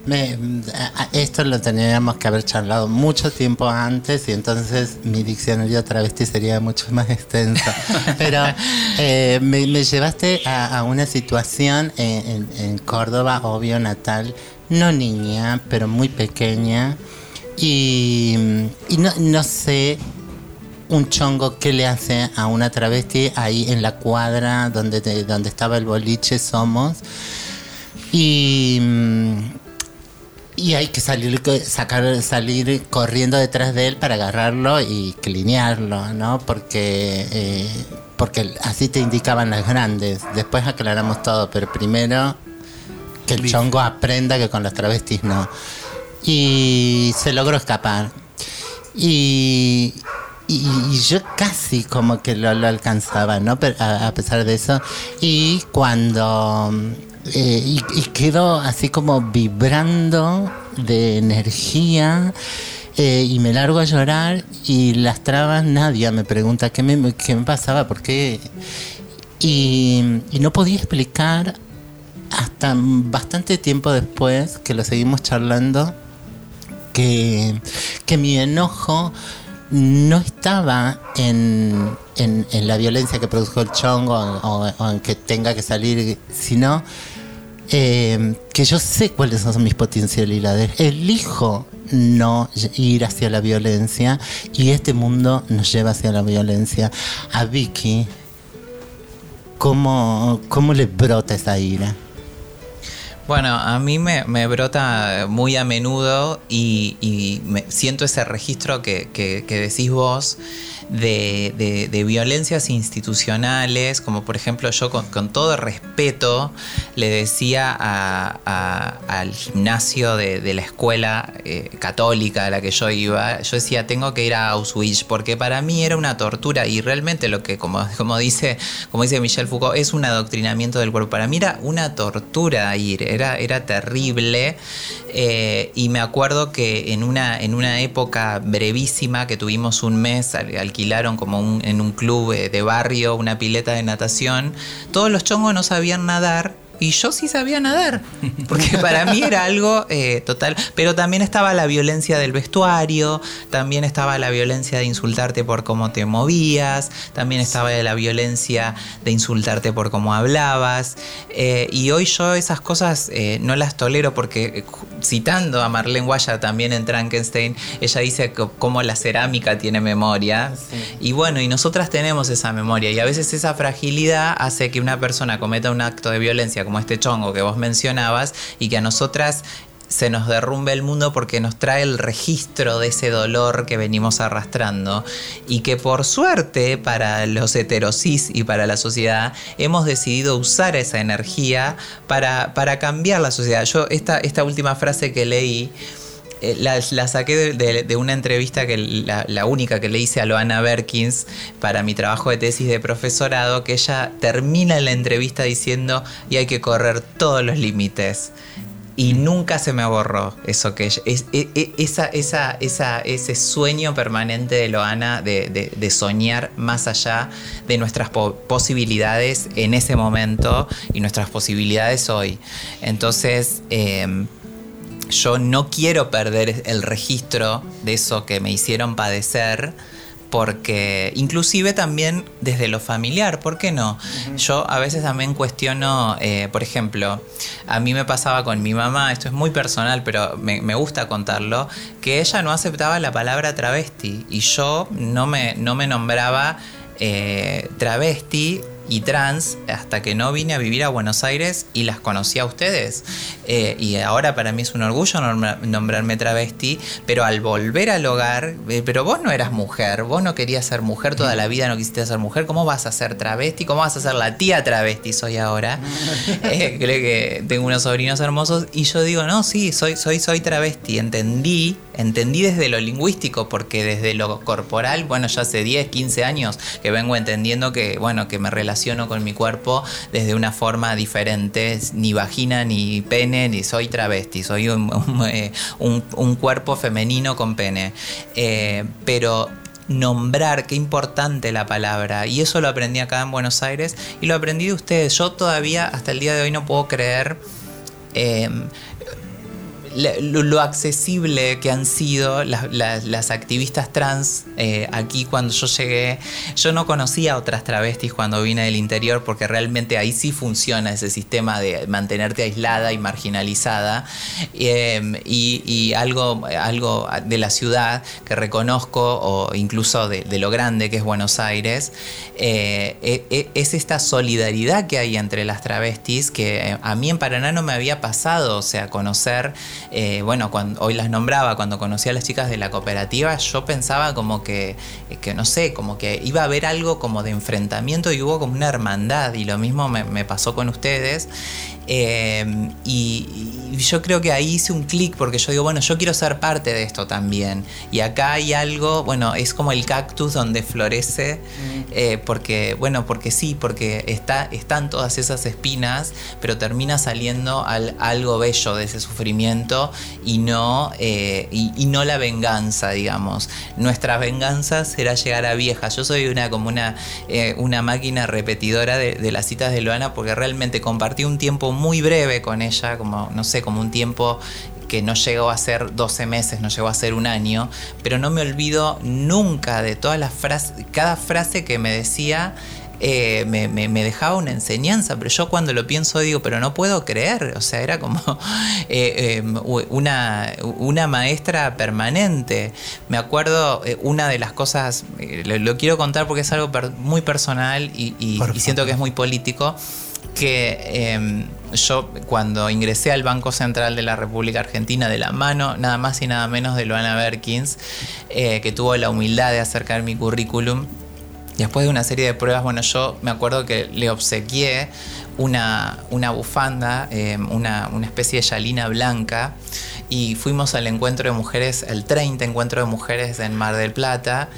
Me- esto lo teníamos que haber charlado mucho tiempo antes y entonces mi diccionario travesti sería mucho más extenso. Pero eh, me, me llevaste a, a una situación en, en- en Córdoba, obvio, natal, no niña, pero muy pequeña. Y, no, no sé un chongo que le hace a una travesti ahí en la cuadra donde, donde estaba el boliche Somos. Y, y hay que salir, sacar, salir corriendo detrás de él para agarrarlo y clinearlo, ¿no? Porque, eh, porque así te indicaban las grandes. Después aclaramos todo, pero primero que el chongo aprenda que con los travestis no. Y se logró escapar. Y, y, y yo casi como que lo, lo alcanzaba, ¿no? Pero a, a pesar de eso. Y cuando... eh, y, y quedó así como vibrando de energía. eh, y me largo a llorar y las trabas, nadie me pregunta qué me, qué me pasaba, por qué. Y, y no podía explicar hasta bastante tiempo después que lo seguimos charlando que, que mi enojo no estaba en, en- la violencia que produjo el chongo o, o en que tenga que salir, sino eh, que yo sé cuáles son mis potencialidades. Elijo no ir hacia la violencia y este mundo nos lleva hacia la violencia. A Vicky, ¿cómo, cómo le brota esa ira? Bueno, a mí me, brota muy a menudo y, y me siento ese registro que decís vos de, de- violencias institucionales, como por ejemplo yo con, todo respeto le decía al gimnasio de, de la escuela eh, católica a la que yo iba, yo decía tengo que ir a Auschwitz porque para mí era una tortura y realmente lo que como, como dice como dice Michel Foucault es un adoctrinamiento del cuerpo. Para mí era una tortura ir, era, era terrible eh, y me acuerdo que en una, en una época brevísima que tuvimos un mes, al- alquilaron como un- en un club eh, de barrio una pileta de natación, todos los chongos no sabían nadar. Y yo sí sabía nadar, porque para mí era algo eh, total. Pero también estaba la violencia del vestuario, también estaba la violencia de insultarte por cómo te movías, también estaba la violencia de insultarte por cómo hablabas. eh, y hoy yo esas cosas eh, no las tolero porque, citando a Marlene Guaya también en Frankenstein, ella dice que cómo la cerámica tiene memoria. Y bueno, y nosotras tenemos esa memoria y a veces esa fragilidad hace que una persona cometa un acto de violencia como este chongo que vos mencionabas y que a nosotras se nos derrumbe el mundo porque nos trae el registro de ese dolor que venimos arrastrando y que por suerte para los heterosis y para la sociedad hemos decidido usar esa energía para, para cambiar la sociedad. Yo esta, esta última frase que leí eh, la, saqué de, una entrevista que la, única que le hice a Loana Berkins para mi trabajo de tesis de profesorado, que ella termina la entrevista diciendo y hay que correr todos los límites. Y nunca se me borró eso que es, e- e- esa, esa, esa, ese sueño permanente de Loana de, de- soñar más allá de nuestras po- posibilidades en ese momento y nuestras posibilidades hoy. Entonces, em, yo no quiero perder el registro de eso que me hicieron padecer porque inclusive también desde lo familiar, ¿por qué no? Yo a veces también cuestiono, eh, por ejemplo, a mí me pasaba con mi mamá, esto es muy personal, pero me, me gusta contarlo, que ella no aceptaba la palabra travesti y yo no me, no me nombraba eh, travesti y trans hasta que no vine a vivir a Buenos Aires y las conocí a ustedes. Eh, y ahora para mí es un orgullo nombra- nombrarme travesti, pero al volver al hogar, eh, pero vos no eras mujer, vos no querías ser mujer toda la vida, no quisiste ser mujer, ¿cómo vas a ser travesti? ¿Cómo vas a ser la tía travesti soy ahora? Eh, creo que tengo unos sobrinos hermosos y yo digo, no, sí, soy, soy, soy travesti, entendí, entendí desde lo lingüístico, porque desde lo corporal, bueno, ya hace 10, 15 años que vengo entendiendo que, bueno, que me relaciono con mi cuerpo desde una forma diferente, ni vagina, ni pene, ni soy travesti, soy un, un, eh, cuerpo femenino con pene. Eh, pero nombrar, qué importante la palabra. Y eso lo aprendí acá en Buenos Aires y lo aprendí de ustedes. Yo todavía, hasta el día de hoy, no puedo creer eh, lo, accesible que han sido las, activistas trans eh, aquí cuando yo llegué. Yo no conocía otras travestis cuando vine del interior porque realmente ahí sí funciona ese sistema de mantenerte aislada y marginalizada. Eh, y, algo, algo de la ciudad que reconozco, o incluso de, de lo grande que es Buenos Aires, eh, e- e- es esta solidaridad que hay entre las travestis que eh, a mí en Paraná no me había pasado, o sea, conocer, eh, bueno, cuando, hoy las nombraba, cuando conocí a las chicas de la cooperativa, yo pensaba como que, que no sé, como que iba a haber algo como de enfrentamiento y hubo como una hermandad, y lo mismo me pasó con ustedes. Eh, y, y yo creo que ahí hice un clic porque yo digo, bueno, yo quiero ser parte de esto también. Y acá hay algo, bueno, es como el cactus donde florece, eh, porque, bueno, porque sí, porque está, están todas esas espinas, pero termina saliendo al- algo bello de ese sufrimiento y no, eh, y, y no la venganza, digamos. Nuestra venganza será llegar a vieja. Yo soy una como una, eh, una máquina repetidora de, de las citas de Loana porque realmente compartí un tiempo muy breve con ella, como, no sé, como un tiempo que no llegó a ser 12 meses, no llegó a ser un año, pero no me olvido nunca de todas las frases, cada frase que me decía eh, me, me- me dejaba una enseñanza, pero yo cuando lo pienso digo, pero no puedo creer, o sea, era como eh, eh, una, una maestra permanente. Me acuerdo, eh, una de las cosas, lo, lo quiero contar porque es algo per- muy personal y, y- siento que es muy político, que eh, yo cuando ingresé al Banco Central de la República Argentina de la mano, nada más y nada menos de Loana Berkins, eh, que tuvo la humildad de acercar mi currículum, Después de una serie de pruebas, bueno, yo me acuerdo que le obsequié una, una bufanda, eh, una, una especie de yalina blanca, y fuimos al encuentro de mujeres, el 30 encuentro de mujeres en Mar del Plata,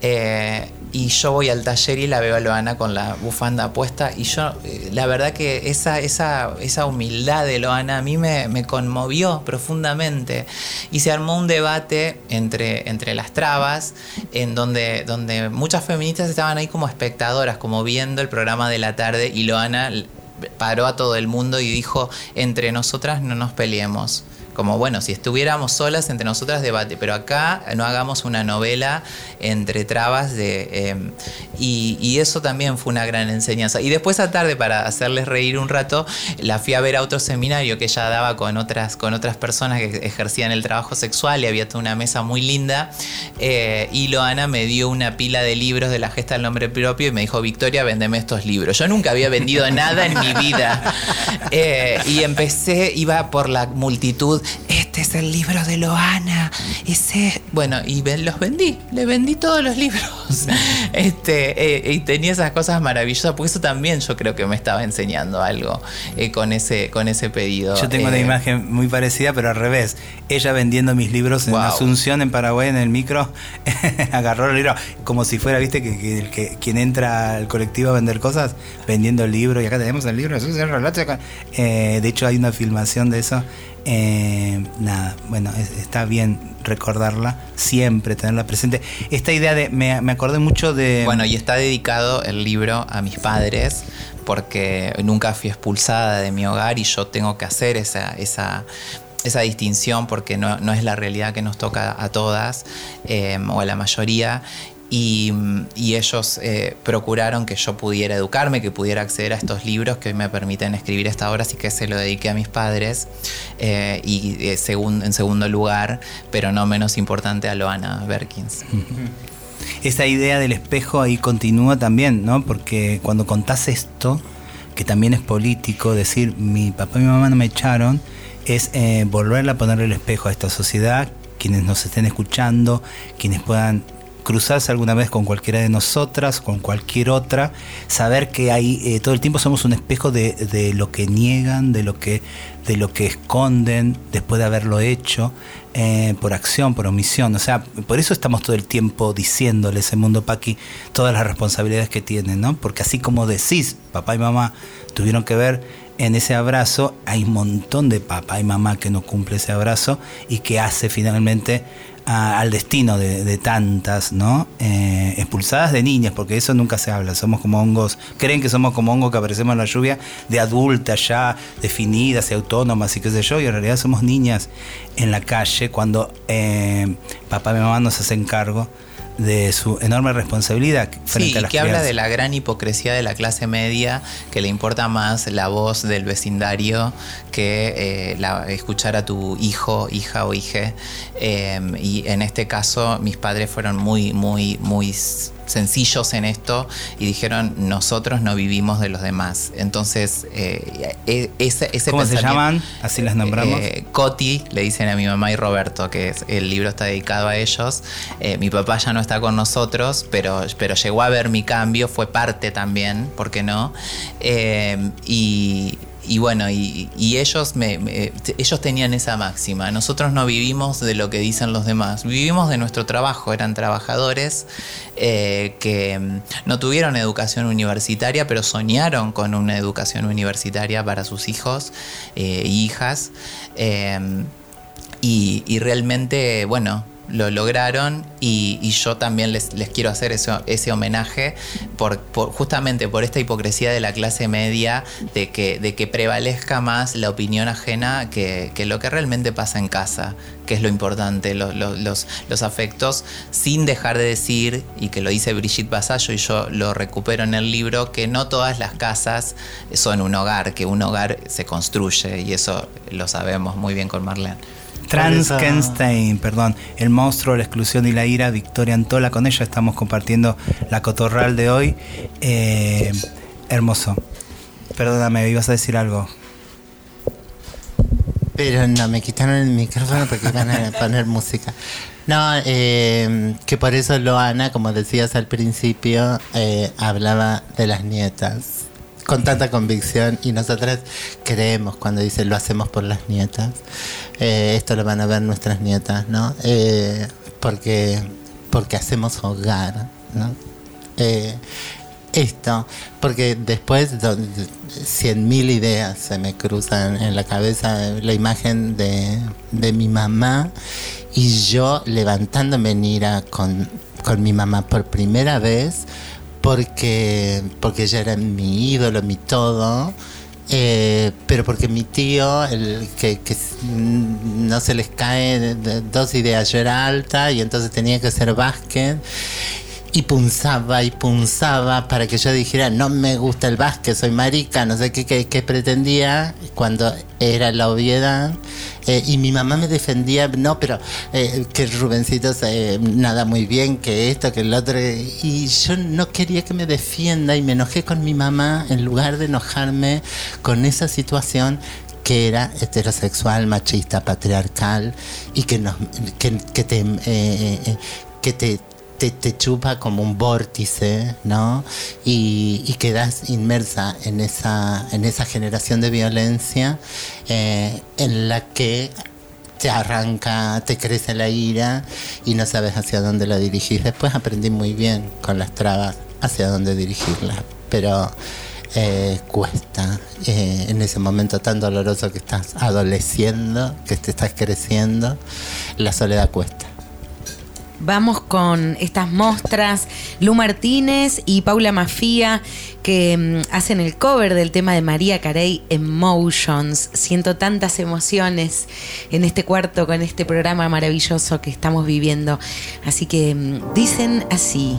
eh, y yo voy al taller y la veo a Loana con la bufanda puesta, y yo, eh, la verdad que esa, esa, esa humildad de Loana a mí me, conmovió profundamente, y se armó un debate entre, entre las trabas, en donde, donde muchas feministas estaban ahí como espectadoras, como viendo el programa de la tarde, y Loana paró a todo el mundo y dijo, entre nosotras no nos peleemos. Como bueno, si estuviéramos solas entre nosotras debate, pero acá no hagamos una novela entre trabas de eh, y, y eso también fue una gran enseñanza. Y después a tarde para hacerles reír un rato, la fui a ver a otro seminario que ella daba con otras con otras personas que ejercían el trabajo sexual y había toda una mesa muy linda eh, y Loana me dio una pila de libros de la gesta del nombre propio y me dijo Victoria vendeme estos libros. Yo nunca había vendido nada en mi vida Eh, y empecé iba por la multitud este es el libro de Loana, ese, bueno, y los vendí, le vendí todos los libros. Este, eh, y tenía esas cosas maravillosas, porque eso también yo creo que me estaba enseñando algo eh, con ese, con ese pedido. Yo tengo una Eh, imagen muy parecida, pero al revés. Ella vendiendo mis libros en Wow. Asunción, en Paraguay, en el micro, agarró el libro como si fuera, viste, que, que- el que- quien entra al colectivo a vender cosas, vendiendo el libro. Y acá tenemos el libro, eso es el relato. Eh, de hecho, hay una filmación de eso Eh, nada, bueno, es- está bien recordarla, siempre tenerla presente. Esta idea de, me, me acordé mucho de... Bueno, y está dedicado el libro a mis padres porque nunca fui expulsada de mi hogar y yo tengo que hacer esa, esa, esa distinción porque no, no es la realidad que nos toca a todas eh, o a la mayoría. Y, ellos eh, procuraron que yo pudiera educarme, que pudiera acceder a estos libros que hoy me permiten escribir esta obra, así que se lo dediqué a mis padres. Eh, y eh, en segundo lugar, pero no menos importante, a Loana Berkins. Esa idea del espejo ahí continúa también, ¿no? Porque cuando contás esto, que también es político, decir mi papá y mi mamá no me echaron, es eh, volverle a ponerle el espejo a esta sociedad, quienes nos estén escuchando, quienes puedan cruzarse alguna vez con cualquiera de nosotras, con cualquier otra, saber que hay, eh, todo el tiempo somos un espejo de, de lo que niegan, de lo que, de lo que esconden después de haberlo hecho, eh, por acción, por omisión. O sea, por eso estamos todo el tiempo diciéndole ese mundo Paqui todas las responsabilidades que tienen, ¿no? Porque así como decís, papá y mamá tuvieron que ver en ese abrazo, hay un montón de papá y mamá que no cumple ese abrazo y que hace finalmente al destino de, de tantas, ¿no? Eh, expulsadas de niñas, porque eso nunca se habla. Somos como hongos, creen que somos como hongos que aparecemos en la lluvia, de adultas ya definidas y autónomas y qué sé yo, y en realidad somos niñas en la calle cuando eh, papá y mamá nos hacen cargo de su enorme responsabilidad frente Sí, a y que habla de la gran hipocresía de la clase media, que le importa más la voz del vecindario que eh, la- escuchar a tu hijo, hija o hije. Eh, y en este caso, mis padres fueron muy, muy, muy sencillos en esto y dijeron nosotros no vivimos de los demás entonces eh, e- ese, ese ¿Cómo se llaman? Así las nombramos. Eh, Coti, le dicen a mi mamá y Roberto, que es- el libro está dedicado a ellos. Eh, mi papá ya no está con nosotros, pero, pero llegó a ver mi cambio, fue parte también, ¿por qué no? Eh, y, y bueno, y, ellos, me, ellos tenían esa máxima. Nosotros no vivimos de lo que dicen los demás, vivimos de nuestro trabajo. Eran trabajadores eh, que mm, no tuvieron educación universitaria, pero soñaron con una educación universitaria para sus hijos e hijas. Eh, y realmente, bueno, lo lograron y, yo también les, quiero hacer ese homenaje por, justamente por esta hipocresía de la clase media de que, prevalezca más la opinión ajena que, lo que realmente pasa en casa, que es lo importante, lo- lo- los, los afectos, sin dejar de decir, y que lo dice Brigitte Basallo y yo lo recupero en el libro, que no todas las casas son un hogar, que un hogar se construye y eso lo sabemos muy bien con Marlene. Transkenstein, perdón, el monstruo, la exclusión y la ira, Victoria Antola, con ella estamos compartiendo la cotorral de hoy. Eh, hermoso. Perdóname, ibas a decir algo. Pero no, me quitaron el micrófono porque iban a poner música. No, eh, que por eso Loana, como decías al principio, eh, hablaba de las nietas con tanta convicción y nosotras creemos cuando dice lo hacemos por las nietas. Eh, esto lo van a ver nuestras nietas, ¿no? Eh, porque, porque hacemos hogar, ¿no? Eh, esto, porque después cien mil ideas se me cruzan en la cabeza, la imagen de, de mi mamá y yo levantándome en ira con, con mi mamá por primera vez porque, porque ella era mi ídolo, mi todo. eh, pero porque mi tío, el que, que no se les cae dos ideas, yo era alta y entonces tenía que hacer básquet y punzaba y punzaba para que yo dijera no me gusta el básquet, soy marica, no sé qué, qué, qué pretendía cuando era la obviedad. Eh, y mi mamá me defendía, no, pero eh, que Rubencito nada muy bien, que esto, que el otro. Y yo no quería que me defienda y me enojé con mi mamá en lugar de enojarme con esa situación que era heterosexual, machista, patriarcal y que, nos, que, que te, eh, eh, que te, te, chupa como un vórtice, ¿no? Y, quedas inmersa en esa, en esa generación de violencia eh, en la que te arranca, te crece la ira y no sabes hacia dónde la dirigir. Después aprendí muy bien con las trabas hacia dónde dirigirla, pero eh, cuesta eh, en ese momento tan doloroso que estás adoleciendo, que te estás creciendo, la soledad cuesta. Vamos con estas mostras, Lu Martínez y Paula Mafía, que mm, hacen el cover del tema de María Carey, Emotions. Siento tantas emociones en este cuarto con este programa maravilloso que estamos viviendo. Así que mm, dicen así.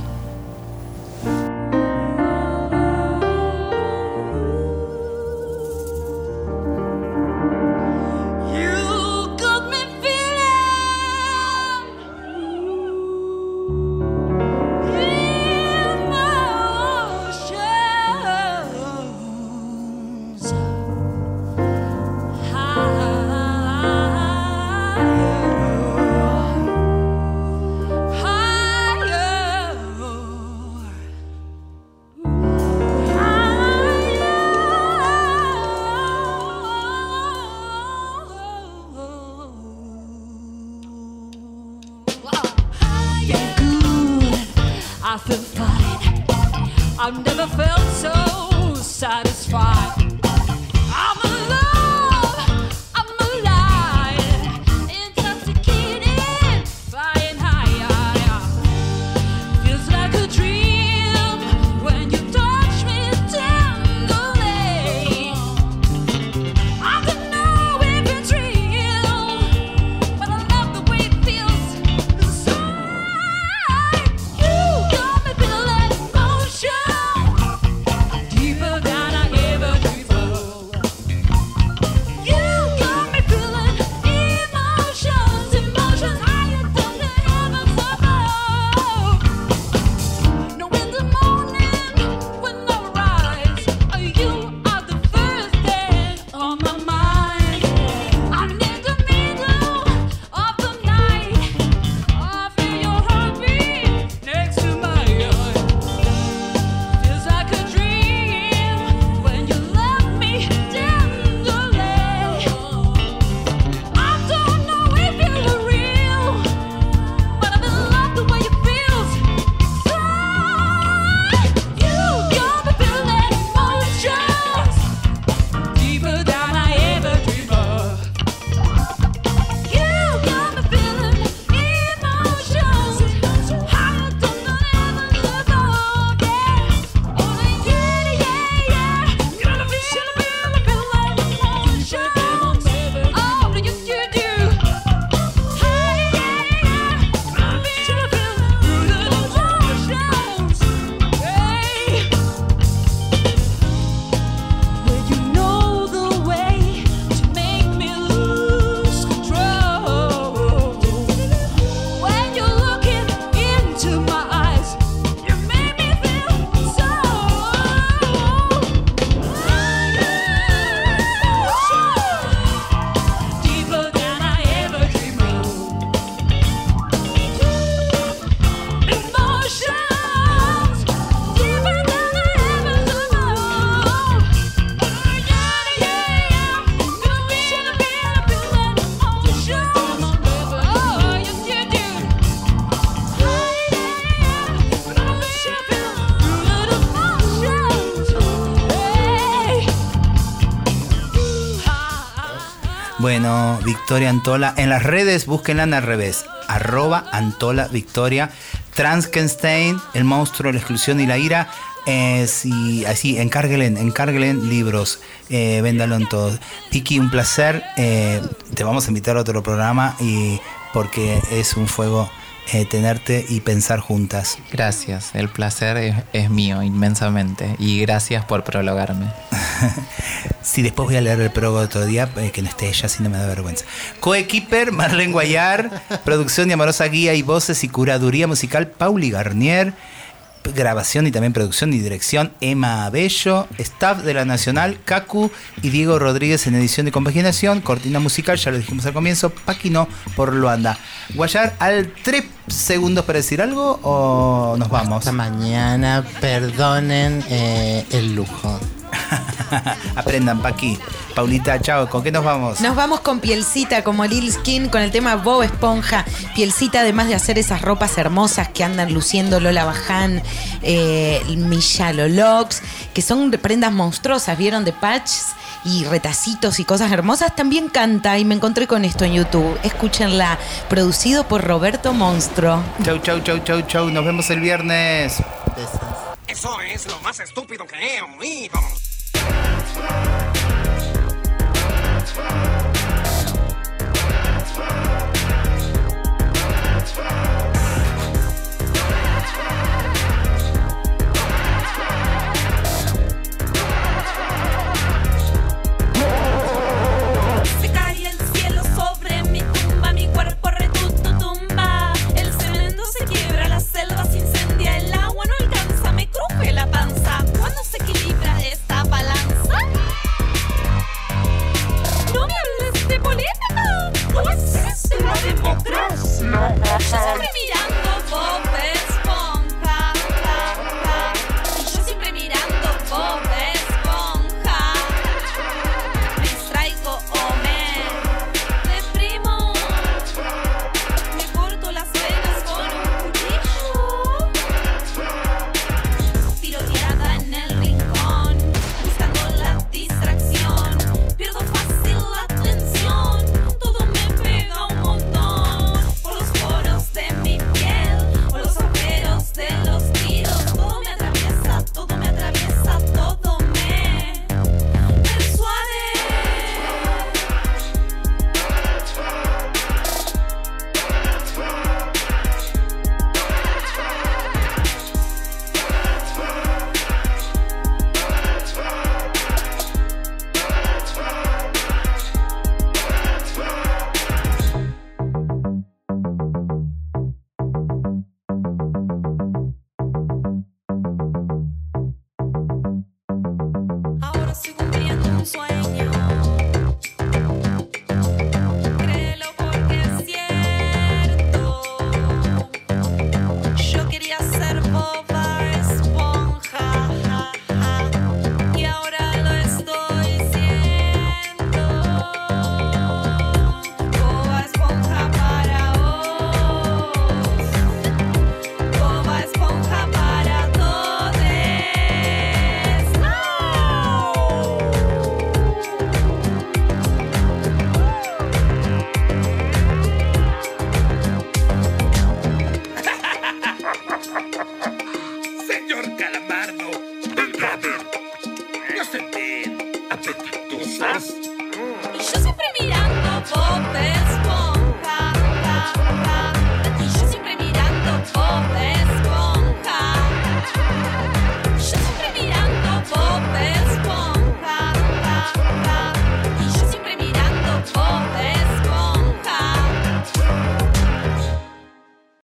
Victoria Antola. En las redes, búsquenla al revés. Arroba Antola Victoria. Transkenstein, El monstruo, la exclusión y la ira. Eh, sí, así, encárguelen, encárguelen libros. Eh, véndalo en todos. Vicky, un placer. Eh, te vamos a invitar a otro programa y porque es un fuego eh, tenerte y pensar juntas. Gracias, el placer es, es mío inmensamente y gracias por prologarme. Sí, después voy a leer el prólogo otro día, eh, que no esté ella, si no me da vergüenza. Coequiper, Marlene Guayar, producción y amorosa guía y voces y curaduría musical, Pauli Garnier, grabación y también producción y dirección, Emma Bello, staff de la Nacional, Cacu y Diego Rodríguez en edición y compaginación, cortina musical, ya lo dijimos al comienzo, Paquino por Luanda. Guayar, al tres segundos para decir algo o nos vamos. Hasta mañana, perdonen eh, el lujo. Aprendan, Paqui. Paulita, chao. ¿Con qué nos vamos? Nos vamos con Pielcita, como Lil Skin, con el tema Bob Esponja. Pielcita, además de hacer esas ropas hermosas que andan luciendo Lola Baján, eh, Michalo Locks, que son prendas monstruosas, ¿vieron? De patches y retacitos y cosas hermosas. También canta y me encontré con esto en YouTube. Escúchenla, producido por Roberto Monstro. Chau, chau, chau, chau, chau. Nos vemos el viernes. Eso es lo más estúpido que he oído. Siempre mirando